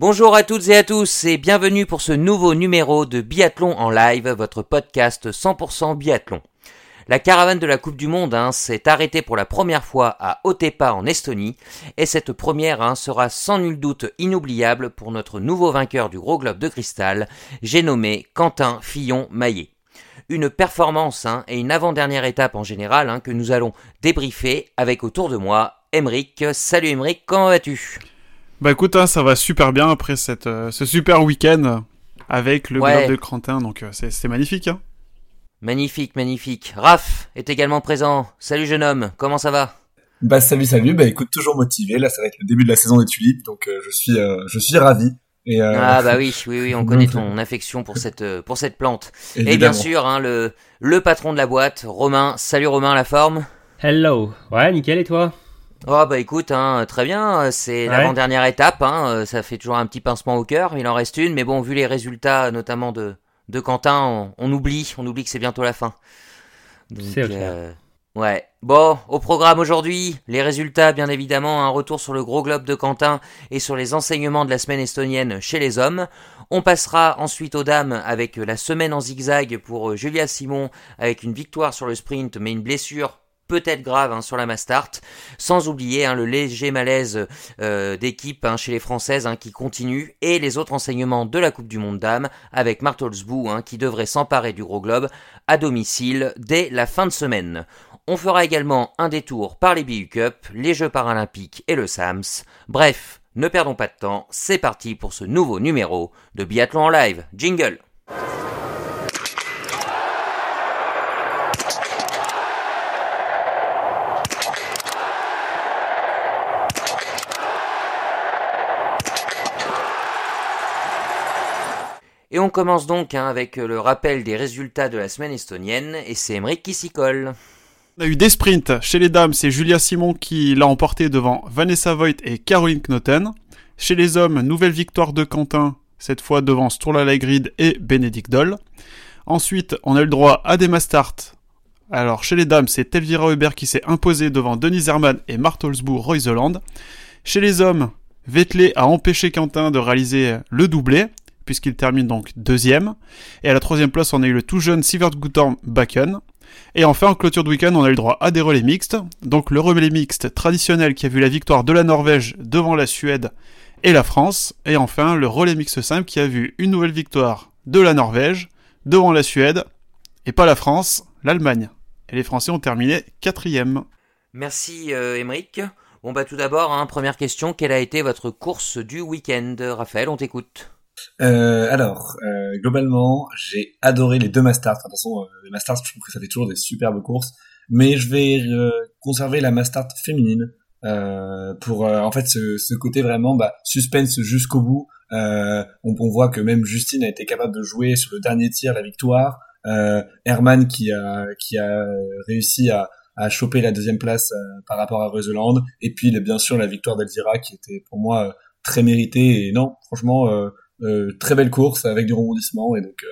Bonjour à toutes et à tous et bienvenue pour ce nouveau numéro de Biathlon en live, votre podcast 100% biathlon. La caravane de la Coupe du Monde hein, s'est arrêtée pour la première fois à Otepa en Estonie et cette première hein, sera sans nul doute inoubliable pour notre nouveau vainqueur du Gros Globe de Cristal, j'ai nommé Quentin Fillon-Maillet. Une performance hein, et une avant-dernière étape en général que nous allons débriefer avec autour de moi Emeric. Salut Emeric, comment vas-tu? Bah écoute, hein, ça va super bien après cette, euh, ce super week-end avec le Ouais. Globe de Crantin, donc euh, c'est c'est magnifique. Hein. Magnifique, magnifique. Raph est également présent. Salut jeune homme, comment ça va? Bah salut salut, bah écoute toujours motivé, là ça va être le début de la saison des tulipes, donc euh, je suis euh, je suis ravi. Et, euh, Ah bah oui, oui, oui, on connaît ton affection pour cette, euh, pour cette plante. Et bien sûr, hein, le, le patron de la boîte, Romain. Salut Romain, la forme? Hello. Ouais, nickel, et toi? Oh bah écoute, hein, très bien, euh, c'est Ouais. l'avant-dernière étape, hein, euh, ça fait toujours un petit pincement au cœur, il en reste une, mais bon, vu les résultats, notamment de, de Quentin, on, on oublie, on oublie que c'est bientôt la fin. C'est euh, ouais. Bon, au programme aujourd'hui, les résultats, bien évidemment, un retour sur le gros globe de Quentin et sur les enseignements de la semaine estonienne chez les hommes. On passera ensuite aux dames avec la semaine en zigzag pour Julia Simon avec une victoire sur le sprint, mais une blessure peut-être grave hein, sur la Mastart, sans oublier hein, le léger malaise euh, d'équipe hein, chez les Françaises hein, qui continue, et les autres enseignements de la Coupe du Monde Dames, avec Martolsbou hein, qui devrait s'emparer du gros globe à domicile dès la fin de semaine. On fera également un détour par les BU Cup, les Jeux paralympiques et le SAMS. Bref, ne perdons pas de temps, c'est parti pour ce nouveau numéro de Biathlon en live. Jingle Et on commence donc hein, avec le rappel des résultats de la semaine estonienne, et c'est Emmerich qui s'y colle. On a eu des sprints. Chez les dames, c'est Julia Simon qui l'a emporté devant Vanessa Voigt et Caroline Knoten. Chez les hommes, nouvelle victoire de Quentin, cette fois devant Sturla Legrid et Bénédicte Doll. Ensuite, on a le droit à des Mastart. Alors, chez les dames, c'est Elvira Hubert qui s'est imposée devant Denise Hermann et Martolsbourg Royseland. Chez les hommes, Vettel a empêché Quentin de réaliser le doublé, puisqu'il termine donc deuxième. Et à la troisième place, on a eu le tout jeune Sivert Guttorm Bakken. Et enfin, en clôture de week-end, on a eu le droit à des relais mixtes. Donc le relais mixte traditionnel qui a vu la victoire de la Norvège devant la Suède et la France. Et enfin, le relais mixte simple qui a vu une nouvelle victoire de la Norvège devant la Suède et pas la France, l'Allemagne. Et les Français ont terminé quatrième. Merci euh. Bon bah tout d'abord, hein, première question, quelle a été votre course du week-end? Raphaël, on t'écoute. Euh, alors, euh, globalement, j'ai adoré les deux Masters. Enfin, de toute façon, euh, les Masters, je trouve que ça fait toujours des superbes courses. Mais je vais euh, conserver la Mastart féminine euh, pour, euh, en fait, ce, ce côté vraiment bah, suspense jusqu'au bout. On, on voit que même Justine a été capable de jouer sur le dernier tir la victoire. Herman qui a qui a réussi à, à choper la deuxième place par rapport à Reuseland. Et puis, bien sûr, la victoire d'Elzira qui était pour moi très méritée. Et non, franchement. Euh, très belle course avec du rebondissement et donc, euh,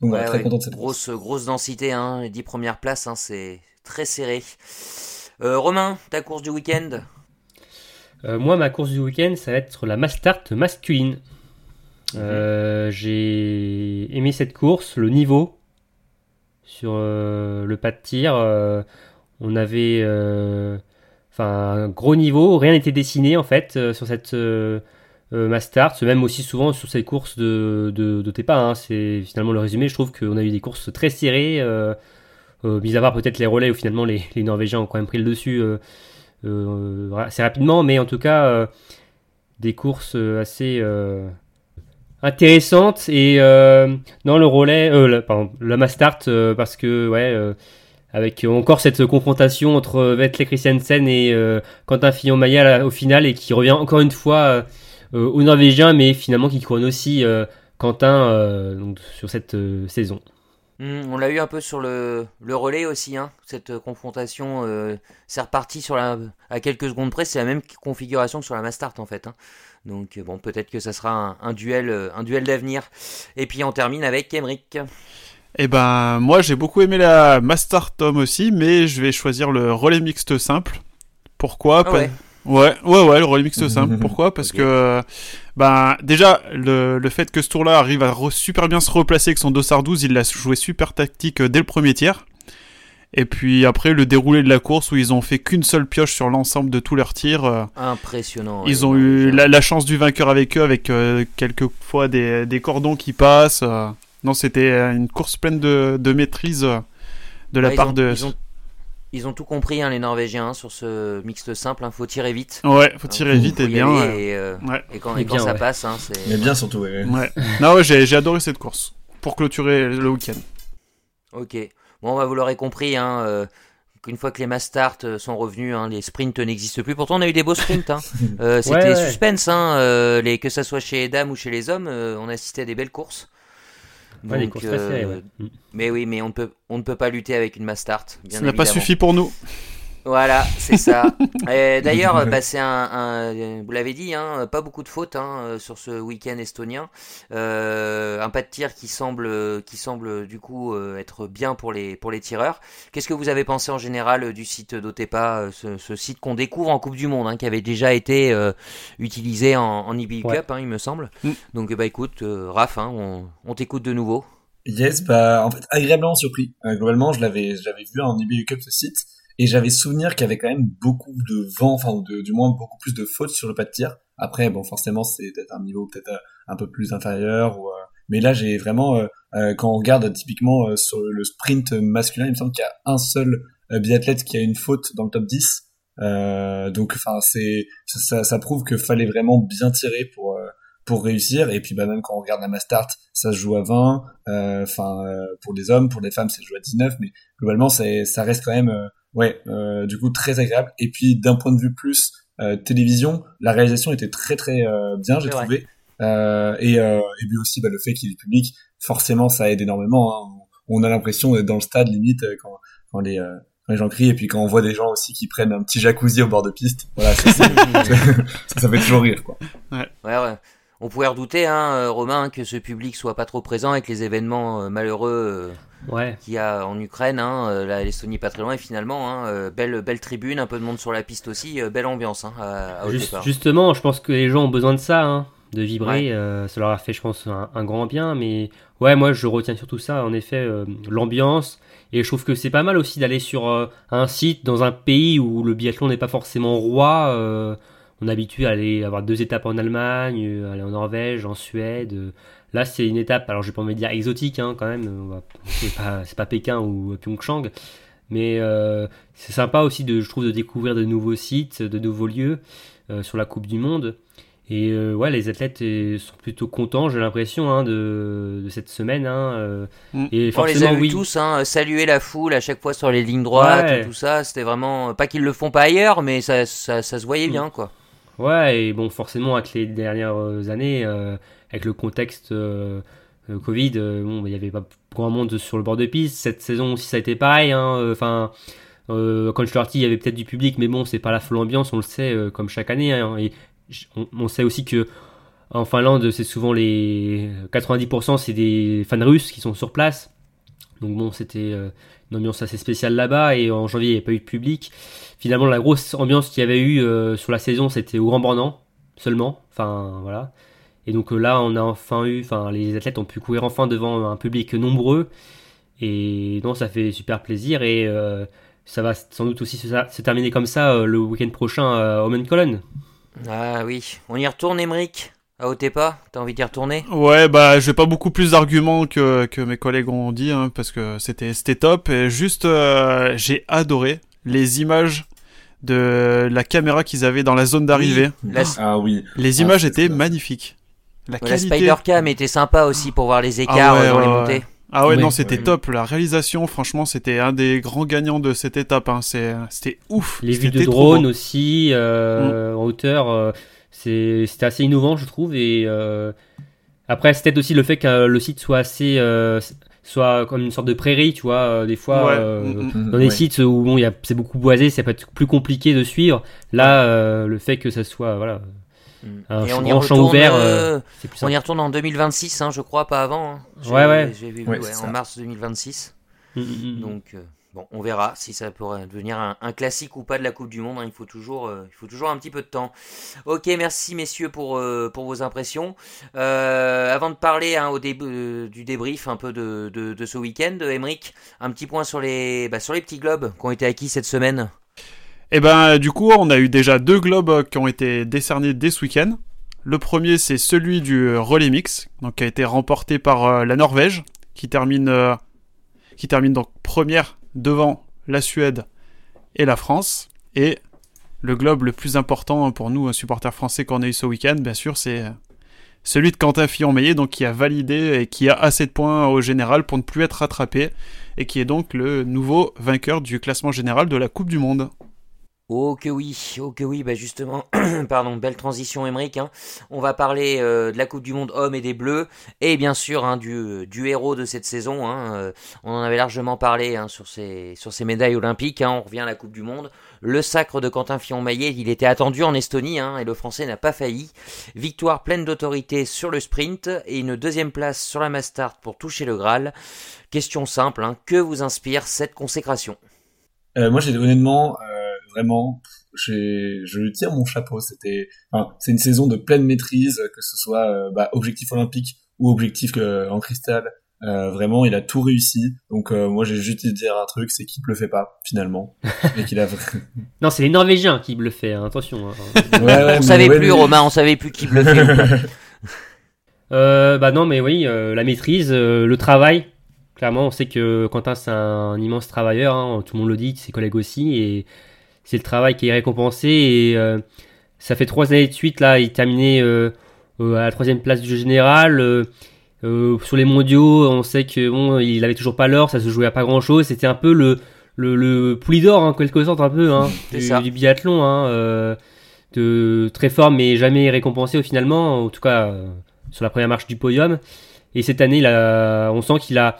donc voilà, Ouais, très ouais, content de cette course. grosse, grosse densité, hein, les 10 premières places, hein, c'est très serré. Euh, Romain, ta course du week-end? Euh, Moi, ma course du week-end, ça va être la Mastart masculine. Euh, J'ai aimé cette course, le niveau sur euh, le pas de tir. euh, on avait euh, enfin un gros niveau, rien n'était dessiné en fait euh, sur cette euh, Mastart, même aussi souvent sur ces courses de, de, de Tepa. hein. C'est finalement le résumé. Je trouve qu'on a eu des courses très serrées. Euh, euh, mis à part peut-être les relais où finalement les, Norvégiens ont quand même pris le dessus euh, assez rapidement, mais en tout cas des courses assez intéressantes et non le relais, la, pardon, la Mastart parce que ouais avec encore cette confrontation entre Vettel Christiansen et Quentin la- au final et qui revient encore une fois aux Norvégiens mais finalement qui couronne aussi euh, Quentin donc, sur cette saison. Hmm, on l'a eu un peu sur le, le relais aussi, hein. cette confrontation. c'est reparti sur la, à quelques secondes près, c'est la même configuration que sur la Mastart en fait. Hein. Donc bon, peut-être que ça sera un, duel, un duel d'avenir. Et puis on termine avec Emric. Eh ben, moi j'ai beaucoup aimé la Master Tom aussi, mais je vais choisir le relais mixte simple. Pourquoi? Ah ouais. Ouais. ouais, ouais, le relais mixte simple. Pourquoi? Parce que, ben, déjà, le, le fait que ce tour-là arrive à super bien se replacer avec son dossard 12, il l'a joué super tactique euh, dès le premier tiers. Et puis après, le déroulé de la course où ils ont fait qu'une seule pioche sur l'ensemble de tous leurs tirs. Euh, Impressionnant. Ils ont eu la, chance du vainqueur avec eux, avec euh, quelques fois des, des, cordons qui passent. Non, c'était une course pleine de, de maîtrise de la part de. Ils ont, ils ont, tout compris, hein, les Norvégiens, sur ce mixte simple. Il hein, faut tirer vite. Ouais, faut tirer vite et bien. Et, euh, et, quand, quand ça passe, hein, c'est. Mais bien surtout, ouais. ouais. non, ouais, j'ai adoré cette course pour clôturer le week-end. Ok. Bon, bah, vous l'aurez compris, hein. Euh, une fois que les mass start sont revenus, hein, les sprints n'existent plus. Pourtant, on a eu des beaux sprints. Hein. Euh, C'était suspense, hein, euh, les, que ça soit chez les dames ou chez les hommes, on assistait à des belles courses. Euh, mais oui, mais on ne peut, on ne peut pas lutter avec une Mastart. Ça n'a pas suffi pour nous. Voilà, c'est ça. D'ailleurs, bah, c'est un, vous l'avez dit, hein, pas beaucoup de fautes hein, sur ce week-end estonien. Euh, un pas de tir qui semble, qui semble du coup euh, être bien pour les, pour les tireurs. Qu'est-ce que vous avez pensé en général du site d'Otepa, ce, ce, site qu'on découvre en Coupe du Monde, hein, qui avait déjà été utilisé en, en IBU Cup, il me semble. Mm. Donc, bah écoute, Raph, on, on t'écoute de nouveau. Yes, bah en fait agréablement surpris. globalement, je l'avais, j'avais vu en IBU Cup ce site et j'avais souvenir qu'il y avait quand même beaucoup de vent, enfin, de, du moins beaucoup plus de fautes sur le pas de tir. Après, bon, forcément, c'est peut-être un niveau peut-être euh, un peu plus inférieur. Ou, euh, mais là, j'ai vraiment, euh, quand on regarde typiquement sur le sprint masculin, il me semble qu'il y a un seul biathlète qui a une faute dans le top 10. donc, enfin, c'est ça, ça, prouve que fallait vraiment bien tirer pour pour réussir. Et puis, bah, même quand on regarde la Mastart, ça se joue à 20. Enfin, pour les hommes, pour les femmes, ça se joue à 19. Mais globalement, ça reste quand même ouais, euh, du coup très agréable. Et puis d'un point de vue plus euh, télévision, la réalisation était très très euh, bien, j'ai trouvé. Euh, et, euh, et puis aussi bah, le fait qu'il est public, forcément ça aide énormément. Hein. On a l'impression d'être dans le stade limite quand, quand les les gens crient et puis quand on voit des gens aussi qui prennent un petit jacuzzi au bord de piste, voilà, ça, ça, ça, fait toujours rire quoi. Ouais, ouais. ouais on pouvait redouter, hein, euh, Romain, que ce public soit pas trop présent avec les événements euh, malheureux euh, qu'il y a en Ukraine. Hein, L'Estonie pas très loin et finalement, hein, belle, belle tribune, un peu de monde sur la piste aussi, belle ambiance hein, à, Justement, je pense que les gens ont besoin de ça, de vibrer. ça leur a fait, je pense, un, grand bien. Mais ouais, moi, je retiens surtout ça, en effet, l'ambiance. Et je trouve que c'est pas mal aussi d'aller sur un site dans un pays où le biathlon n'est pas forcément roi on est habitué à aller avoir deux étapes en Allemagne, euh, aller en Norvège, en Suède. Euh. Là, c'est une étape, alors je vais pas envie de dire exotique hein, quand même, c'est pas, pas, Pékin ou Pyeongchang, mais euh, c'est sympa aussi, de, je trouve, de découvrir de nouveaux sites, de nouveaux lieux sur la Coupe du Monde. Et ouais, les athlètes sont plutôt contents, j'ai l'impression, hein, de, de, cette semaine. Hein, mm. et On les a vus tous, hein, saluer la foule à chaque fois sur les lignes droites, tout ça. C'était vraiment pas qu'ils le font pas ailleurs, mais ça, ça, ça se voyait mm. bien, quoi. Ouais, et bon, forcément, avec les dernières euh, années, euh, avec le contexte euh, Covid, bon, il n'y avait pas grand monde sur le bord de piste. Cette saison aussi, ça a été pareil. Hein, enfin, quand je suis parti, il y avait peut-être du public, mais bon, c'est pas la folle ambiance, on le sait, comme chaque année. Hein, et on, sait aussi que en Finlande, c'est souvent les 90%, c'est des fans russes qui sont sur place. Donc bon, c'était une ambiance assez spéciale là-bas, et en janvier, il n'y a pas eu de public. Finalement, la grosse ambiance qu'il y avait eu euh, sur la saison, c'était au Grand Bornand seulement. Enfin, voilà. Et donc euh, là, on a enfin eu, enfin, les athlètes ont pu courir enfin devant un public nombreux. Et non, ça fait super plaisir. Et euh, ça va sans doute aussi se, terminer comme ça le week-end prochain à Omen Ah oui, on y retourne, Emmerich à Otepa, t'as envie d'y retourner? Ouais, bah j'ai pas beaucoup plus d'arguments que, que mes collègues ont dit, hein, parce que c'était c'était top. Et juste, j'ai adoré les images de la caméra qu'ils avaient dans la zone d'arrivée. Ah oui. Les images ah, étaient magnifiques. La, Spider Cam était sympa aussi pour voir les écarts ah dans les montées. Ah ouais, non, c'était top. La réalisation, franchement, c'était un des grands gagnants de cette étape. Hein. C'était ouf. Les vues de drone aussi, euh, mm. en hauteur, euh, c'était assez innovant, je trouve. Et euh, Après, c'est peut-être aussi le fait que le site soit assez, euh, soit comme une sorte de prairie, tu vois. euh, des fois, Ouais. euh, Mm, mm, dans des ouais. sites où bon, il y a- c'est beaucoup boisé, ça peut être plus compliqué de suivre. Là, euh, le fait que ça soit, voilà, un Et on y grand champ retourne, ouvert, euh, euh, c'est plus on y retourne en 2026, hein, je crois, pas avant. hein. Ouais, ouais. J'ai vu Ouais, ouais, c'est en ça. mars 2026. Mm, mm, mm. Donc, euh, bon, on verra si ça pourrait devenir un, classique ou pas de la Coupe du Monde. hein. Il, faut toujours, euh, il faut toujours un petit peu de temps. Ok, merci messieurs pour, euh, pour vos impressions. Euh, avant de parler hein, au euh, du débrief un peu de, de, ce week-end, Emeric, un petit point sur les, bah, sur les petits globes qui ont été acquis cette semaine. Et ben du coup, on a eu déjà deux globes qui ont été décernés dès ce week-end. Le premier, c'est celui du relais mix, donc qui a été remporté par la Norvège, qui termine, qui termine donc première devant la Suède et la France. Et le globe le plus important pour nous, supporters français, qu'on a eu ce week-end, bien sûr, c'est euh, celui de Quentin Fillon-Meillet, donc qui a validé et qui a assez de points au général pour ne plus être rattrapé, et qui est donc le nouveau vainqueur du classement général de la Coupe du Monde. Oh que oui, oh que oui, bah justement, pardon, belle transition Emeric, hein. on va parler euh, de la Coupe du Monde hommes et des Bleus, et bien sûr hein, du, du héros de cette saison, hein, euh, on en avait largement parlé hein, sur, ces, sur ces médailles olympiques, on revient à la Coupe du Monde, le sacre de Quentin Fillon-Maillet, il était attendu en Estonie, et le français n'a pas failli, victoire pleine d'autorité sur le sprint, et une deuxième place sur la Mastart pour toucher le Graal, question simple, que vous inspire cette consécration? Euh, moi, j'ai honnêtement, vraiment, je lui tire mon chapeau. C'était, enfin, c'est une saison de pleine maîtrise, que ce soit euh, bah, objectif olympique ou objectif euh, en cristal. Euh, vraiment, il a tout réussi. Donc, euh, moi, j'ai juste à dire un truc, c'est qu'il le fait pas finalement, et qu'il a. Non, c'est les Norvégiens qui le fait, hein, attention. hein. Ouais, ouais, On savait ouais, plus mais- Romain, on savait plus qui le fait ou pas. Euh, bah non, mais oui, euh, la maîtrise, euh, le travail. Clairement, on sait que Quentin, c'est un immense travailleur. hein, tout le monde le dit, ses collègues aussi. Et c'est le travail qui est récompensé. Et euh, ça fait trois années de suite, là, il terminait euh, euh, à la troisième place du jeu général. sur les mondiaux, on sait que bon, il avait toujours pas l'or, ça se jouait à pas grand chose. C'était un peu le, le, le poulie d'or, en quelque sorte, un peu, hein, du, ça. du biathlon. Hein, de très fort, mais jamais récompensé au finalement. En tout cas, euh, sur la première marche du podium. Et cette année, a- on sent qu'il a,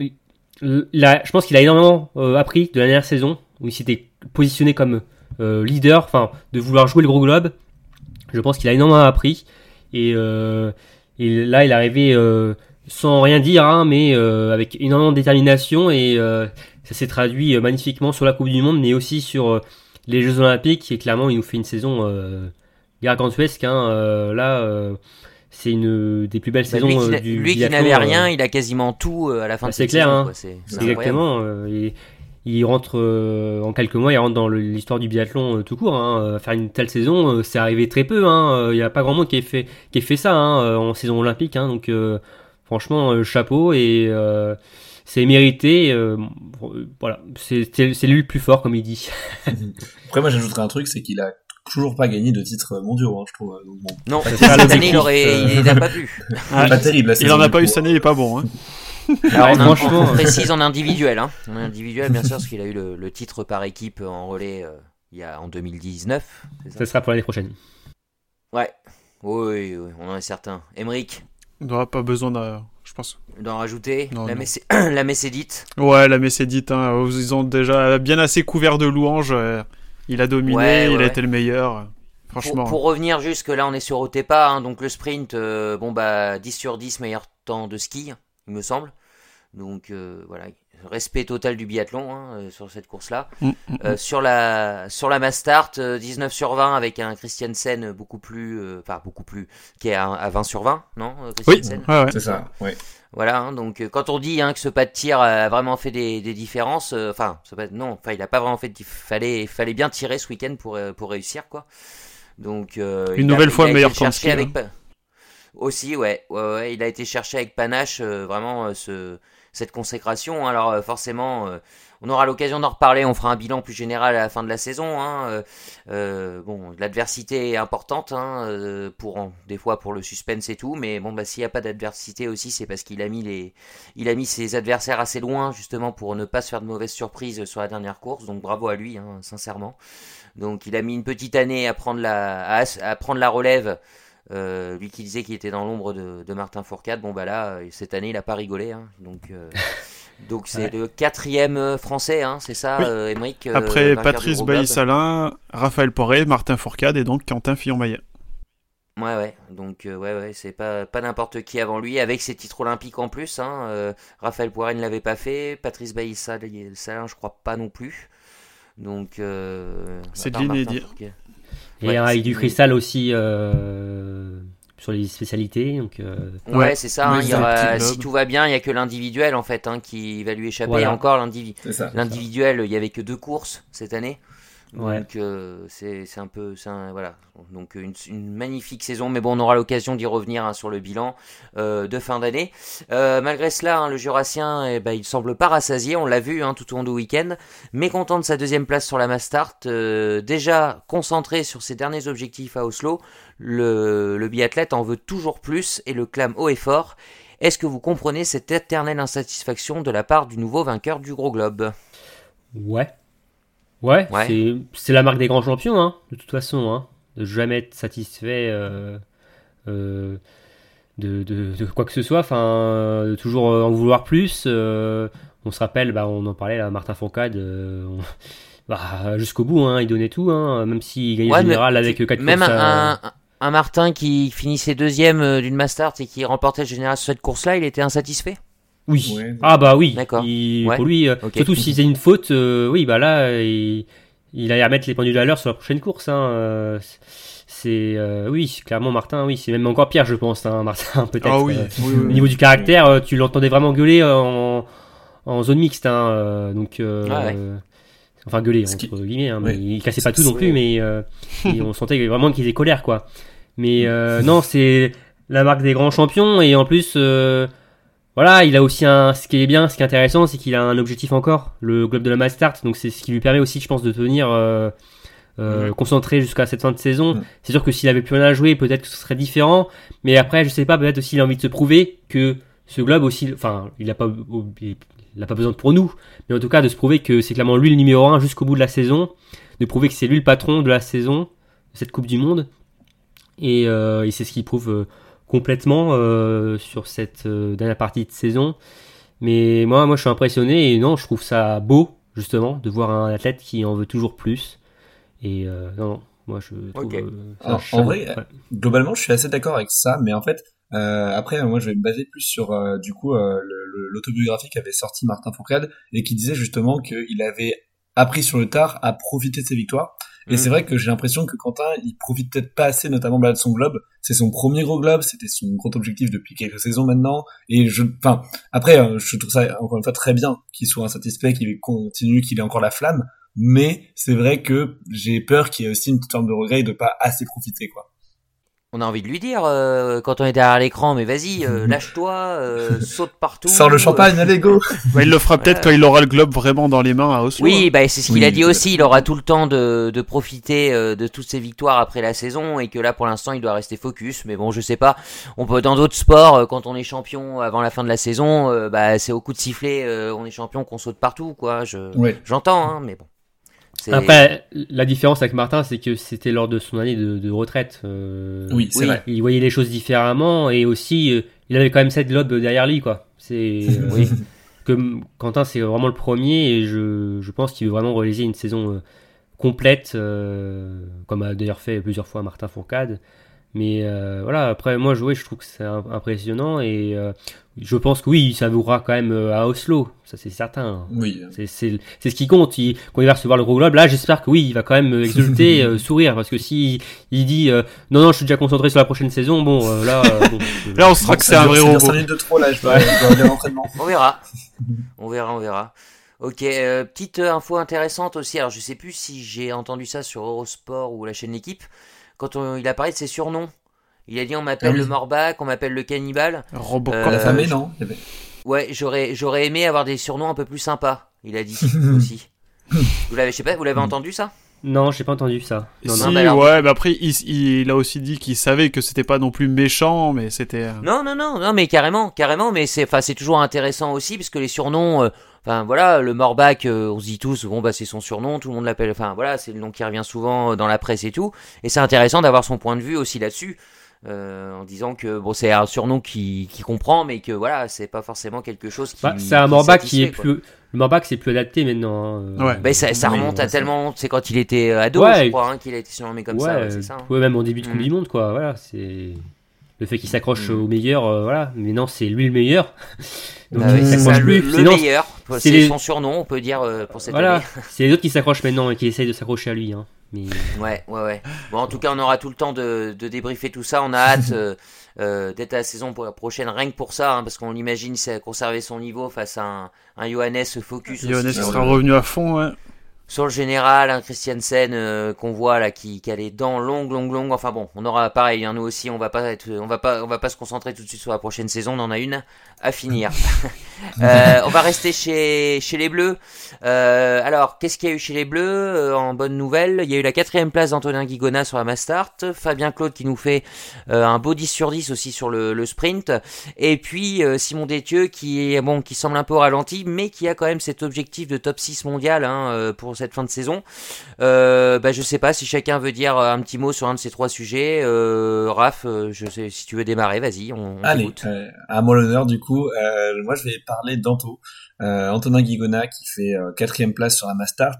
il a- je pense qu'il a énormément euh, appris de la dernière saison où il s'était positionné comme euh, leader, enfin de vouloir jouer le gros globe. Je pense qu'il a énormément appris et, euh, et là il est arrivé euh, sans rien dire, hein, mais avec énormément de détermination et ça s'est traduit magnifiquement sur la Coupe du Monde, mais aussi sur les Jeux Olympiques. Et clairement, il nous fait une saison gargantuesque. Hein, là, c'est une des plus belles Bah, saisons lui qui, euh, du lui qui n'avait euh, rien, il a quasiment tout euh, à la fin bah, de c'est cette clair, saison, hein. C'est incroyable. Exactement. et il rentre euh, en quelques mois, il rentre dans l'histoire du biathlon euh, tout court. Hein. Euh, Faire une telle saison, euh, c'est arrivé très peu. hein. Euh, Il n'y a pas grand monde qui ait fait, qui ait fait ça hein, en saison olympique. hein. Donc franchement, chapeau et c'est mérité. voilà, c'est lui le plus fort, comme il dit. Après, moi, j'ajouterais un truc, c'est qu'il a toujours pas gagné de titres mondiaux, hein, je trouve. Donc, bon, Non, cette année, il aurait, euh. il n'a pas pu. Ah, pas terrible. la il en a pas eu cette année, il est pas bon. Hein. Alors, Ouais, on, a- on précise en individuel, hein. En individuel, bien sûr, parce qu'il a eu le, le titre par équipe en relais euh, il y a en 2019. c'est ça? Ça sera pour l'année prochaine. Ouais. Oui, oui, on en est certain. Emeric, On n'aura pas besoin de. Je pense. d'en rajouter? Non, la, non. Messé- la Messédite. Ouais, la Messédite, hein, ils ont déjà bien assez couvert de louanges. euh, Il a dominé, Ouais, ouais, il a ouais. été le meilleur. euh, Pour, Franchement. pour revenir jusque là, on est sur Otepa, hein, donc le sprint, euh, bon bah 10 sur 10 meilleur temps de ski, il me semble. Donc euh, voilà, respect total du biathlon hein, euh, sur cette course-là. Mm, mm, Euh, sur la sur la Mastart, euh, 19 sur 20 avec un Christiansen beaucoup plus, euh, enfin beaucoup plus, qui est à, à 20 sur 20, non euh, Oui, ouais, ouais. C'est ça, ouais. Voilà, hein, donc euh, quand on dit hein, que ce pas de tir a vraiment fait des, des différences, euh, enfin, non, enfin, il a pas vraiment fait. de Fallait, fallait bien tirer ce week-end pour euh, pour réussir quoi. Donc euh, Une a- nouvelle fois a été meilleur le temps de chercher ski, avec hein. Aussi, ouais, ouais, ouais, il a été cherché avec panache euh, vraiment euh, ce cette consécration. Alors euh, forcément, euh, on aura l'occasion d'en reparler. On fera un bilan plus général à la fin de la saison. Hein, euh, euh, bon, l'adversité est importante hein, euh, pour des fois pour le suspense et tout, mais bon bah s'il n'y a pas d'adversité aussi, c'est parce qu'il a mis les, il a mis ses adversaires assez loin justement pour ne pas se faire de mauvaises surprises sur la dernière course. Donc bravo à lui, hein, sincèrement. Donc il a mis une petite année à prendre la, à prendre la relève. Euh, lui qui disait qu'il était dans l'ombre de, de Martin Fourcade, bon bah là, euh, cette année, il a pas rigolé. hein. donc euh, donc c'est le quatrième euh, français, hein, c'est ça, Oui. euh, euh, Après Patrice. Bailly-Salin, Raphaël Poré, Martin Fourcade et donc Quentin Fillon-Maillet. Ouais, ouais. Donc, euh, ouais, ouais, c'est pas, pas n'importe qui avant lui, avec ses titres olympiques en plus. Hein. Euh, Raphaël Poiré ne l'avait pas fait. Patrice Bailly-Salin, je crois pas non plus. Donc, euh, C'est de l'inédit. Et Ouais, avec du cristal aussi euh, sur les spécialités. Donc, euh, Ouais, Ouais. c'est ça. hein, il y aura- si tout va bien, il y a que l'individuel en fait hein, qui va lui échapper. Voilà. Et encore l'individuel, il y avait que deux courses cette année. Ouais. Donc euh, c'est un peu un- voilà. Donc une, une magnifique saison mais bon on aura l'occasion d'y revenir hein, sur le bilan euh, de fin d'année. Euh, malgré cela hein, le Jurassien eh ben, il semble pas rassasié on l'a vu hein, tout au long du week-end. Mécontent de sa deuxième place sur la Mastart déjà concentré sur ses derniers objectifs à Oslo le, le biathlète en veut toujours plus et le clame haut et fort. Est-ce que vous comprenez cette éternelle insatisfaction de la part du nouveau vainqueur du Gros Globe? Ouais. Ouais, Ouais. c'est- la marque des grands champions, hein, de toute façon. Hein, de jamais être satisfait euh, euh, de, de- de quoi que ce soit. Enfin, de toujours euh, en vouloir plus. euh, on se rappelle, bah, on en parlait là, Martin on- bah, jusqu'au bout, hein, il donnait tout, hein, même s'il gagnait Ouais, le général avec 4 Même courses. un, un, un Martin qui finissait deuxième d'une Mastart et qui remportait le général sur cette course-là, il était insatisfait? Oui. Ouais. Ah bah oui. D'accord. Il- Ouais. Pour lui, euh, surtout s'il faisait une faute, euh, oui bah là, il, il allait remettre les pendules à l'heure sur la prochaine course. Hein. euh, C'est euh, oui, clairement Martin, oui, c'est même encore pire, je pense, hein, Martin peut-être. Ah oui, euh, oui, oui, Au niveau du caractère, tu l'entendais vraiment gueuler en, en zone mixte, hein, donc. euh, Ah ouais. Enfin gueuler qui- entre guillemets, hein, mais il cassait pas tout non plus, mais euh, et on sentait vraiment qu'il était colère quoi. Mais euh, non, c'est la marque des grands champions et en plus. euh, voilà, il a aussi un. Ce qui est bien, ce qui est intéressant, c'est qu'il a un objectif encore, le globe de la Mastart. Donc c'est ce qui lui permet aussi, je pense, de tenir euh, euh, concentré jusqu'à cette fin de saison. C'est sûr que s'il avait plus rien à jouer, peut-être que ce serait différent. Mais après, je sais pas, peut-être aussi il a envie de se prouver que ce globe aussi, enfin, il a pas, il a pas besoin de pour nous, mais en tout cas de se prouver que c'est clairement lui le numéro un jusqu'au bout de la saison, de prouver que c'est lui le patron de la saison, de cette Coupe du Monde. Et, euh, et c'est ce qu'il prouve euh, complètement euh, sur cette euh, dernière partie de saison. Mais moi, moi, je suis impressionné et non, je trouve ça beau justement de voir un athlète qui en veut toujours plus. Et euh, non, non, moi je trouve. Euh, ça, Alors, je- en vrai, ouais. globalement, je suis assez d'accord avec ça, mais en fait, euh, après, moi, je vais me baser plus sur, euh, du coup, euh, le- le- l'autobiographie qu'avait sorti Martin Fourcade et qui disait justement qu'il avait appris sur le tard à profiter de ses victoires. Et c'est vrai que j'ai l'impression que Quentin, il profite peut-être pas assez, notamment de son globe. C'est son premier gros globe, c'était son gros objectif depuis quelques saisons maintenant. Et je, enfin, après, euh, je trouve ça encore une fois très bien qu'il soit insatisfait, qu'il continue, qu'il ait encore la flamme. Mais c'est vrai que j'ai peur qu'il y ait aussi une petite forme de regret de pas assez profiter, quoi. On a envie de lui dire euh, quand on est derrière l'écran, mais vas-y, euh, lâche-toi, euh, saute partout. Sors le champagne, allez go Bah, il le fera peut-être quand il aura le globe vraiment dans les mains à Oslo. Oui, bah, c'est ce qu'il Oui, a dit peut-être. aussi. Il aura tout le temps de, de profiter euh, de toutes ses victoires après la saison et que là, pour l'instant, il doit rester focus. Mais bon, je sais pas. On peut dans d'autres sports, euh, quand on est champion avant la fin de la saison, euh, bah, c'est au coup de sifflet, euh, on est champion qu'on saute partout, quoi. Je, Ouais. j'entends, hein, mais bon. C'est- Après, la différence avec Martin, c'est que c'était lors de son année de, de retraite. euh, Oui, c'est Oui. vrai. Il voyait les choses différemment et aussi, euh, il avait quand même cette globe derrière lui, quoi. C'est euh, Oui. que Quentin, c'est vraiment le premier et je, je pense qu'il veut vraiment réaliser une saison euh, complète, euh, comme a d'ailleurs fait plusieurs fois Martin Fourcade. Mais euh, voilà, après, moi, jouer, je trouve que c'est im- impressionnant et euh, je pense que oui, il savourera quand même euh, à Oslo, ça c'est certain. Oui. C'est, c'est, c'est ce qui compte. Il- quand il va recevoir le gros globe, là, j'espère que oui, il va quand même exulter, euh, sourire, parce que si il dit euh, non, non, je suis déjà concentré sur la prochaine saison, bon, euh, là, bon, Là, on sera que c'est un vrai Ça robot. 5 minutes de trop, là, je dois, je dois aller à l'entraînement. On verra. on verra, on verra. Ok, euh, petite info intéressante aussi. Alors, je sais plus si j'ai entendu ça sur Eurosport ou la chaîne L'équipe. Quand on- il a parlé de ses surnoms, il a dit on m'appelle Ah oui. le Morbac, on m'appelle le cannibale. Robocop. Euh, La famille, je- non Ouais, j'aurais, j'aurais aimé avoir des surnoms un peu plus sympas. Il a dit aussi. Vous l'avez, je sais pas, vous l'avez entendu ça? Non, j'ai pas entendu ça. Non, si, non. bah ouais, mais après, il, il a aussi dit qu'il savait que c'était pas non plus méchant, mais c'était. euh, Non, non, non, non, mais carrément, carrément, mais c'est, enfin, c'est toujours intéressant aussi parce que les surnoms, euh, enfin voilà, le Morbac, euh, on se dit tous, bon bah c'est son surnom, tout le monde l'appelle, enfin voilà, c'est le nom qui revient souvent dans la presse et tout, et c'est intéressant d'avoir son point de vue aussi là-dessus. En disant que bon, c'est un surnom qui, qui comprend, mais que voilà, c'est pas forcément quelque chose qui. Bah, c'est un Morbac qui est plus. Le Morbac, c'est plus adapté maintenant. Hein. Ouais. Bah, ça, ça remonte à tellement. C'est quand il était ado, je crois, hein, qu'il a été surnommé comme ça. hein. même en début de Coupe mm. du Monde, quoi. Voilà, c'est le fait qu'il s'accroche mm. au meilleur, euh, voilà. Mais non, c'est lui le meilleur. Donc bah il s'accroche plus. Le, meilleur, c'est son surnom, on peut dire euh, pour cette voilà. C'est les autres qui s'accrochent maintenant et qui essayent de s'accrocher à lui. Hein. Mais... Ouais, ouais, ouais. Bon, en tout cas, on aura tout le temps de, de débriefer tout ça. On a hâte euh, d'être à la saison prochaine, rien que pour ça, hein, parce qu'on imagine conserver son niveau face à un, un Johannes focus. Johannes sera revenu à fond, ouais sur le général, un Christiansen euh, qu'on voit là qui, qui, a les dents longues, longues, longues. Enfin bon, on aura pareil. Hein, nous aussi, on va pas être, on va pas, on va pas se concentrer tout de suite sur la prochaine saison. On en a une à finir. euh, on va rester chez chez les Bleus. Euh, alors, qu'est-ce qu'il y a eu chez les Bleus En bonne nouvelle, il y a eu la quatrième place d'Antonin Guigona sur la Mastart. Fabien Claude qui nous fait un beau 10 sur 10 aussi sur le, le sprint. Et puis Simon Détieux qui est bon, qui semble un peu ralenti, mais qui a quand même cet objectif de top 6 mondial hein, pour cette fin de saison. Euh, bah, je sais pas si chacun veut dire un petit mot sur un de ces trois sujets. Euh, Raph, euh, je sais si tu veux démarrer, vas-y. On, Allez, euh, à moi l'honneur du coup. Euh, moi, je vais parler d'Anto, Antonin Guigona qui fait quatrième place sur la Mastart.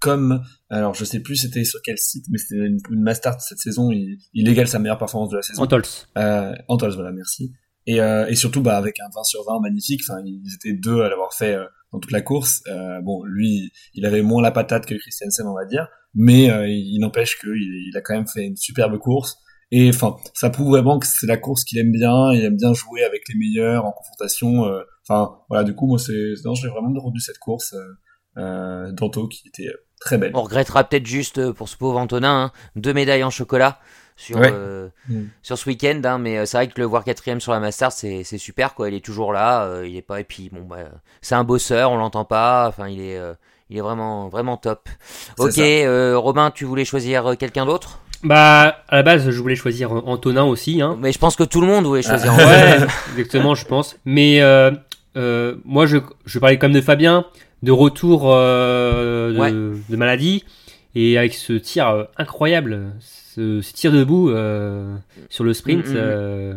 comme alors, je sais plus c'était sur quel site, mais c'était une, une Mastart cette saison. Il, il égale sa meilleure performance de la saison. Antols. Euh, Antols, voilà, merci. Et, et surtout, bah, avec un 20 sur 20 magnifique. Enfin, ils étaient deux à l'avoir fait dans toute la course. Euh, bon, lui, il avait moins la patate que Christiansen, on va dire, mais euh, il, n'empêche qu'il il a quand même fait une superbe course. Et enfin, ça prouve vraiment que c'est la course qu'il aime bien. Il aime bien jouer avec les meilleurs en confrontation. Euh, enfin, voilà. Du coup, moi, c'est, non, j'ai vraiment retenu cette course euh, d'Anto qui était très belle. On regrettera peut-être juste pour ce pauvre Antonin hein, deux médailles en chocolat sur, euh, mm. sur ce week-end. Hein, mais euh, c'est vrai que le voir quatrième sur la Masters, c'est, c'est super. Quoi. Il est toujours là. Euh, il est pas. Et puis, bon, bah, c'est un bosseur, on l'entend pas. Enfin, il est, il est vraiment, vraiment top. ok, Robin, tu voulais choisir quelqu'un d'autre? Bah, à la base, je voulais choisir Antonin aussi. Hein. Mais je pense que tout le monde voulait choisir Antonin. ouais, exactement, je pense. Mais moi, je, je parlais quand même de Fabien, de retour de, de, maladie, et avec ce tir incroyable ce, tir debout euh, sur le sprint. Mm, mm. Euh,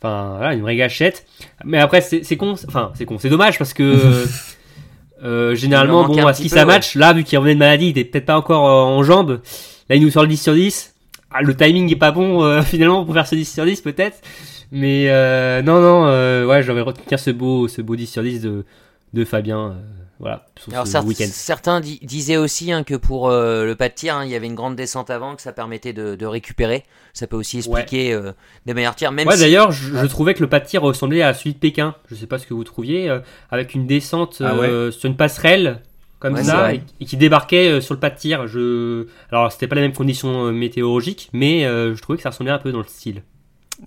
enfin, voilà, une vraie gâchette. Mais après, c'est con. Enfin, c'est con. C'est dommage parce que. Euh, généralement, bon, si ça match, là, vu qu'il revenait de maladie, il était peut-être pas encore en jambes. Là, il nous sort le 10 sur 10. Ah, le timing est pas bon, finalement, pour faire ce 10 sur 10, peut-être. Mais non, non, ouais, j'aurais retenu ce beau, ce beau 10 sur 10 de, de Fabien. Voilà, Alors, certains disaient aussi hein, que pour euh, le pas de tir, hein, il y avait une grande descente avant, que ça permettait de, récupérer. Ça peut aussi expliquer euh, des meilleurs tirs. Même ouais, d'ailleurs, je, trouvais que le pas de tir ressemblait à celui de Pékin. Je sais pas ce que vous trouviez, euh, avec une descente ah sur une passerelle comme ça et, qui débarquait sur le pas de tir. Je... Alors, c'était pas les mêmes conditions météorologiques, mais je trouvais que ça ressemblait un peu dans le style.